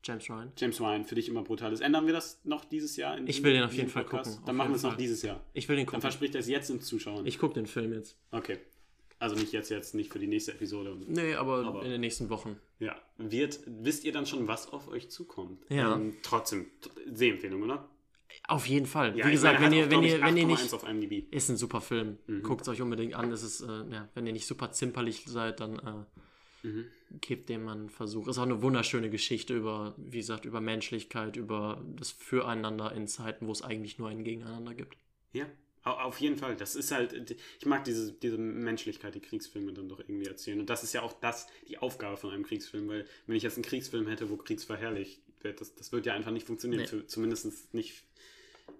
James Ryan. James Ryan für dich immer brutal ist. Ändern wir das noch dieses Jahr? in Ich will den auf jeden Fall Podcast? gucken, Dann machen wir es noch dieses Jahr. Ich will den Dann gucken. verspricht er es jetzt ins Zuschauen. Ich gucke den Film jetzt. Okay. Also nicht jetzt, jetzt nicht für die nächste Episode. Nee, aber, Aber- in den nächsten Wochen. Ja. Wird, wisst ihr dann schon, was auf euch zukommt? Ja. Ähm, trotzdem, Sehempfehlung, oder? Auf jeden Fall. Ja, Wie gesagt, meine, wenn hat ihr, wenn ihr, wenn ihr 8,1 nicht. auf IMDb. Ist ein super Film. Mhm. Guckt es euch unbedingt an. Es ist, äh, ja, wenn ihr nicht super zimperlich seid, dann äh, Mhm. gebt dem mal einen Versuch. Ist auch eine wunderschöne Geschichte über, wie gesagt, über Menschlichkeit, über das Füreinander in Zeiten, wo es eigentlich nur ein Gegeneinander gibt. Ja, auf jeden Fall. Das ist halt, ich mag diese, diese Menschlichkeit, die Kriegsfilme dann doch irgendwie erzählen. Und das ist ja auch das, die Aufgabe von einem Kriegsfilm, weil wenn ich jetzt einen Kriegsfilm hätte, wo Kriegs verherrlicht wird, das, das wird ja einfach nicht funktionieren. Nee. Zumindest nicht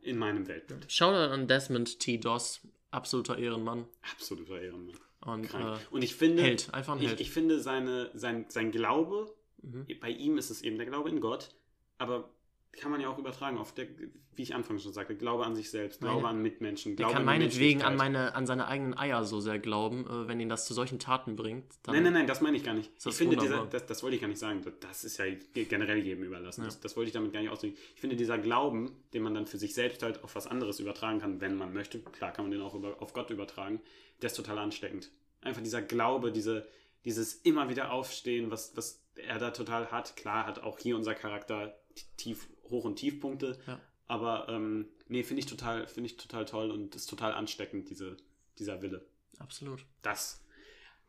in meinem Weltbild. Shoutout an Desmond T. Doss, absoluter Ehrenmann. Absoluter Ehrenmann. Und äh, Und ich finde, Held, einfach ein ich, Held. ich finde seine, sein, sein Glaube, Mhm. bei ihm ist es eben der Glaube in Gott, aber kann man ja auch übertragen auf der, wie ich anfangs schon sagte, Glaube an sich selbst, Glaube Meine- an Mitmenschen, Der Glaube kann an die meinetwegen an, meine, an seine eigenen Eier so sehr glauben, äh, wenn ihn das zu solchen Taten bringt. Nein, nein, nein, das meine ich gar nicht. Ich finde, dieser, das, das wollte ich gar nicht sagen. Das ist ja generell jedem überlassen. Ja. Das, das wollte ich damit gar nicht ausdrücken. Ich finde, dieser Glauben, den man dann für sich selbst halt auf was anderes übertragen kann, wenn man möchte, klar kann man den auch über, auf Gott übertragen, der ist total ansteckend. Einfach dieser Glaube, diese, dieses immer wieder Aufstehen, was, was er da total hat. Klar hat auch hier unser Charakter tief, Hoch- und Tiefpunkte, Ja. aber ähm, nee, finde ich, total, finde ich total toll und ist total ansteckend, diese, dieser Wille. Absolut. Das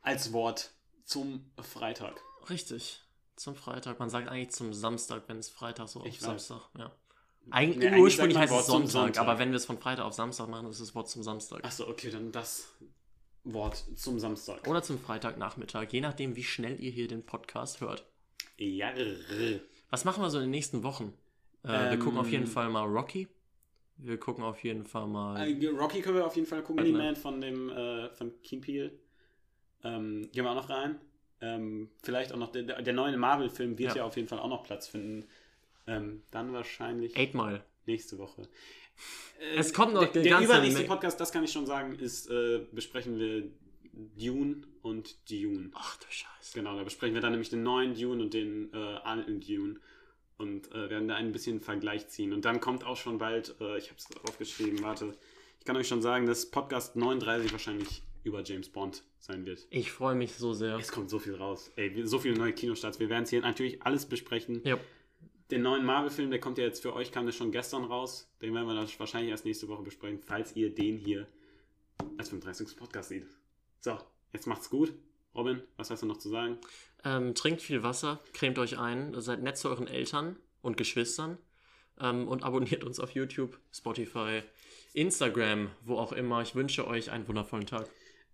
als Wort zum Freitag. Richtig. Zum Freitag. Man sagt eigentlich zum Samstag, wenn es Freitag so auf Ich weiß. Samstag. Ja. Eigentlich, Nee, ursprünglich heißt es Sonntag, Sonntag. aber wenn wir es von Freitag auf Samstag machen, ist es Wort zum Samstag. Achso, okay, dann das Wort zum Samstag. Oder zum Freitagnachmittag, je nachdem, wie schnell ihr hier den Podcast hört. Ja. Was machen wir so in den nächsten Wochen? Äh, wir Ähm, gucken auf jeden Fall mal Rocky. Wir gucken auf jeden Fall mal. Äh, Rocky können wir auf jeden Fall gucken, Batman. Man von dem äh, von Keen Peele. Ähm, gehen wir auch noch rein. Ähm, vielleicht auch noch der, der neue Marvel-Film wird Ja. ja. auf jeden Fall auch noch Platz finden. Ähm, dann wahrscheinlich Eight Mile. nächste Woche. Äh, Es kommt noch der, der übernächste Podcast, das kann ich schon sagen, ist äh, besprechen wir Dune und Dune. Ach du Scheiße. Genau, da besprechen wir dann nämlich den neuen Dune und den äh, alten Dune und äh, werden da ein bisschen Vergleich ziehen. Und dann kommt auch schon bald, äh, ich habe es aufgeschrieben, warte, ich kann euch schon sagen, dass Podcast 39 wahrscheinlich über James Bond sein wird. Ich freue mich so sehr. Es kommt so viel raus. Ey, so viele neue Kinostarts. Wir werden es hier natürlich alles besprechen. Ja. Den neuen Marvel-Film, der kommt ja jetzt für euch, kam der schon gestern raus. Den werden wir dann wahrscheinlich erst nächste Woche besprechen, falls ihr den hier als 35. Podcast seht. So, jetzt macht's gut. Robin, was hast du noch zu sagen? Ähm, trinkt viel Wasser, cremt euch ein, seid nett zu euren Eltern und Geschwistern ähm, und abonniert uns auf YouTube, Spotify, Instagram, wo auch immer. Ich wünsche euch einen wundervollen Tag.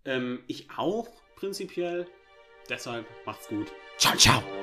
Ähm, ich auch prinzipiell. Deshalb macht's gut. Ciao, ciao!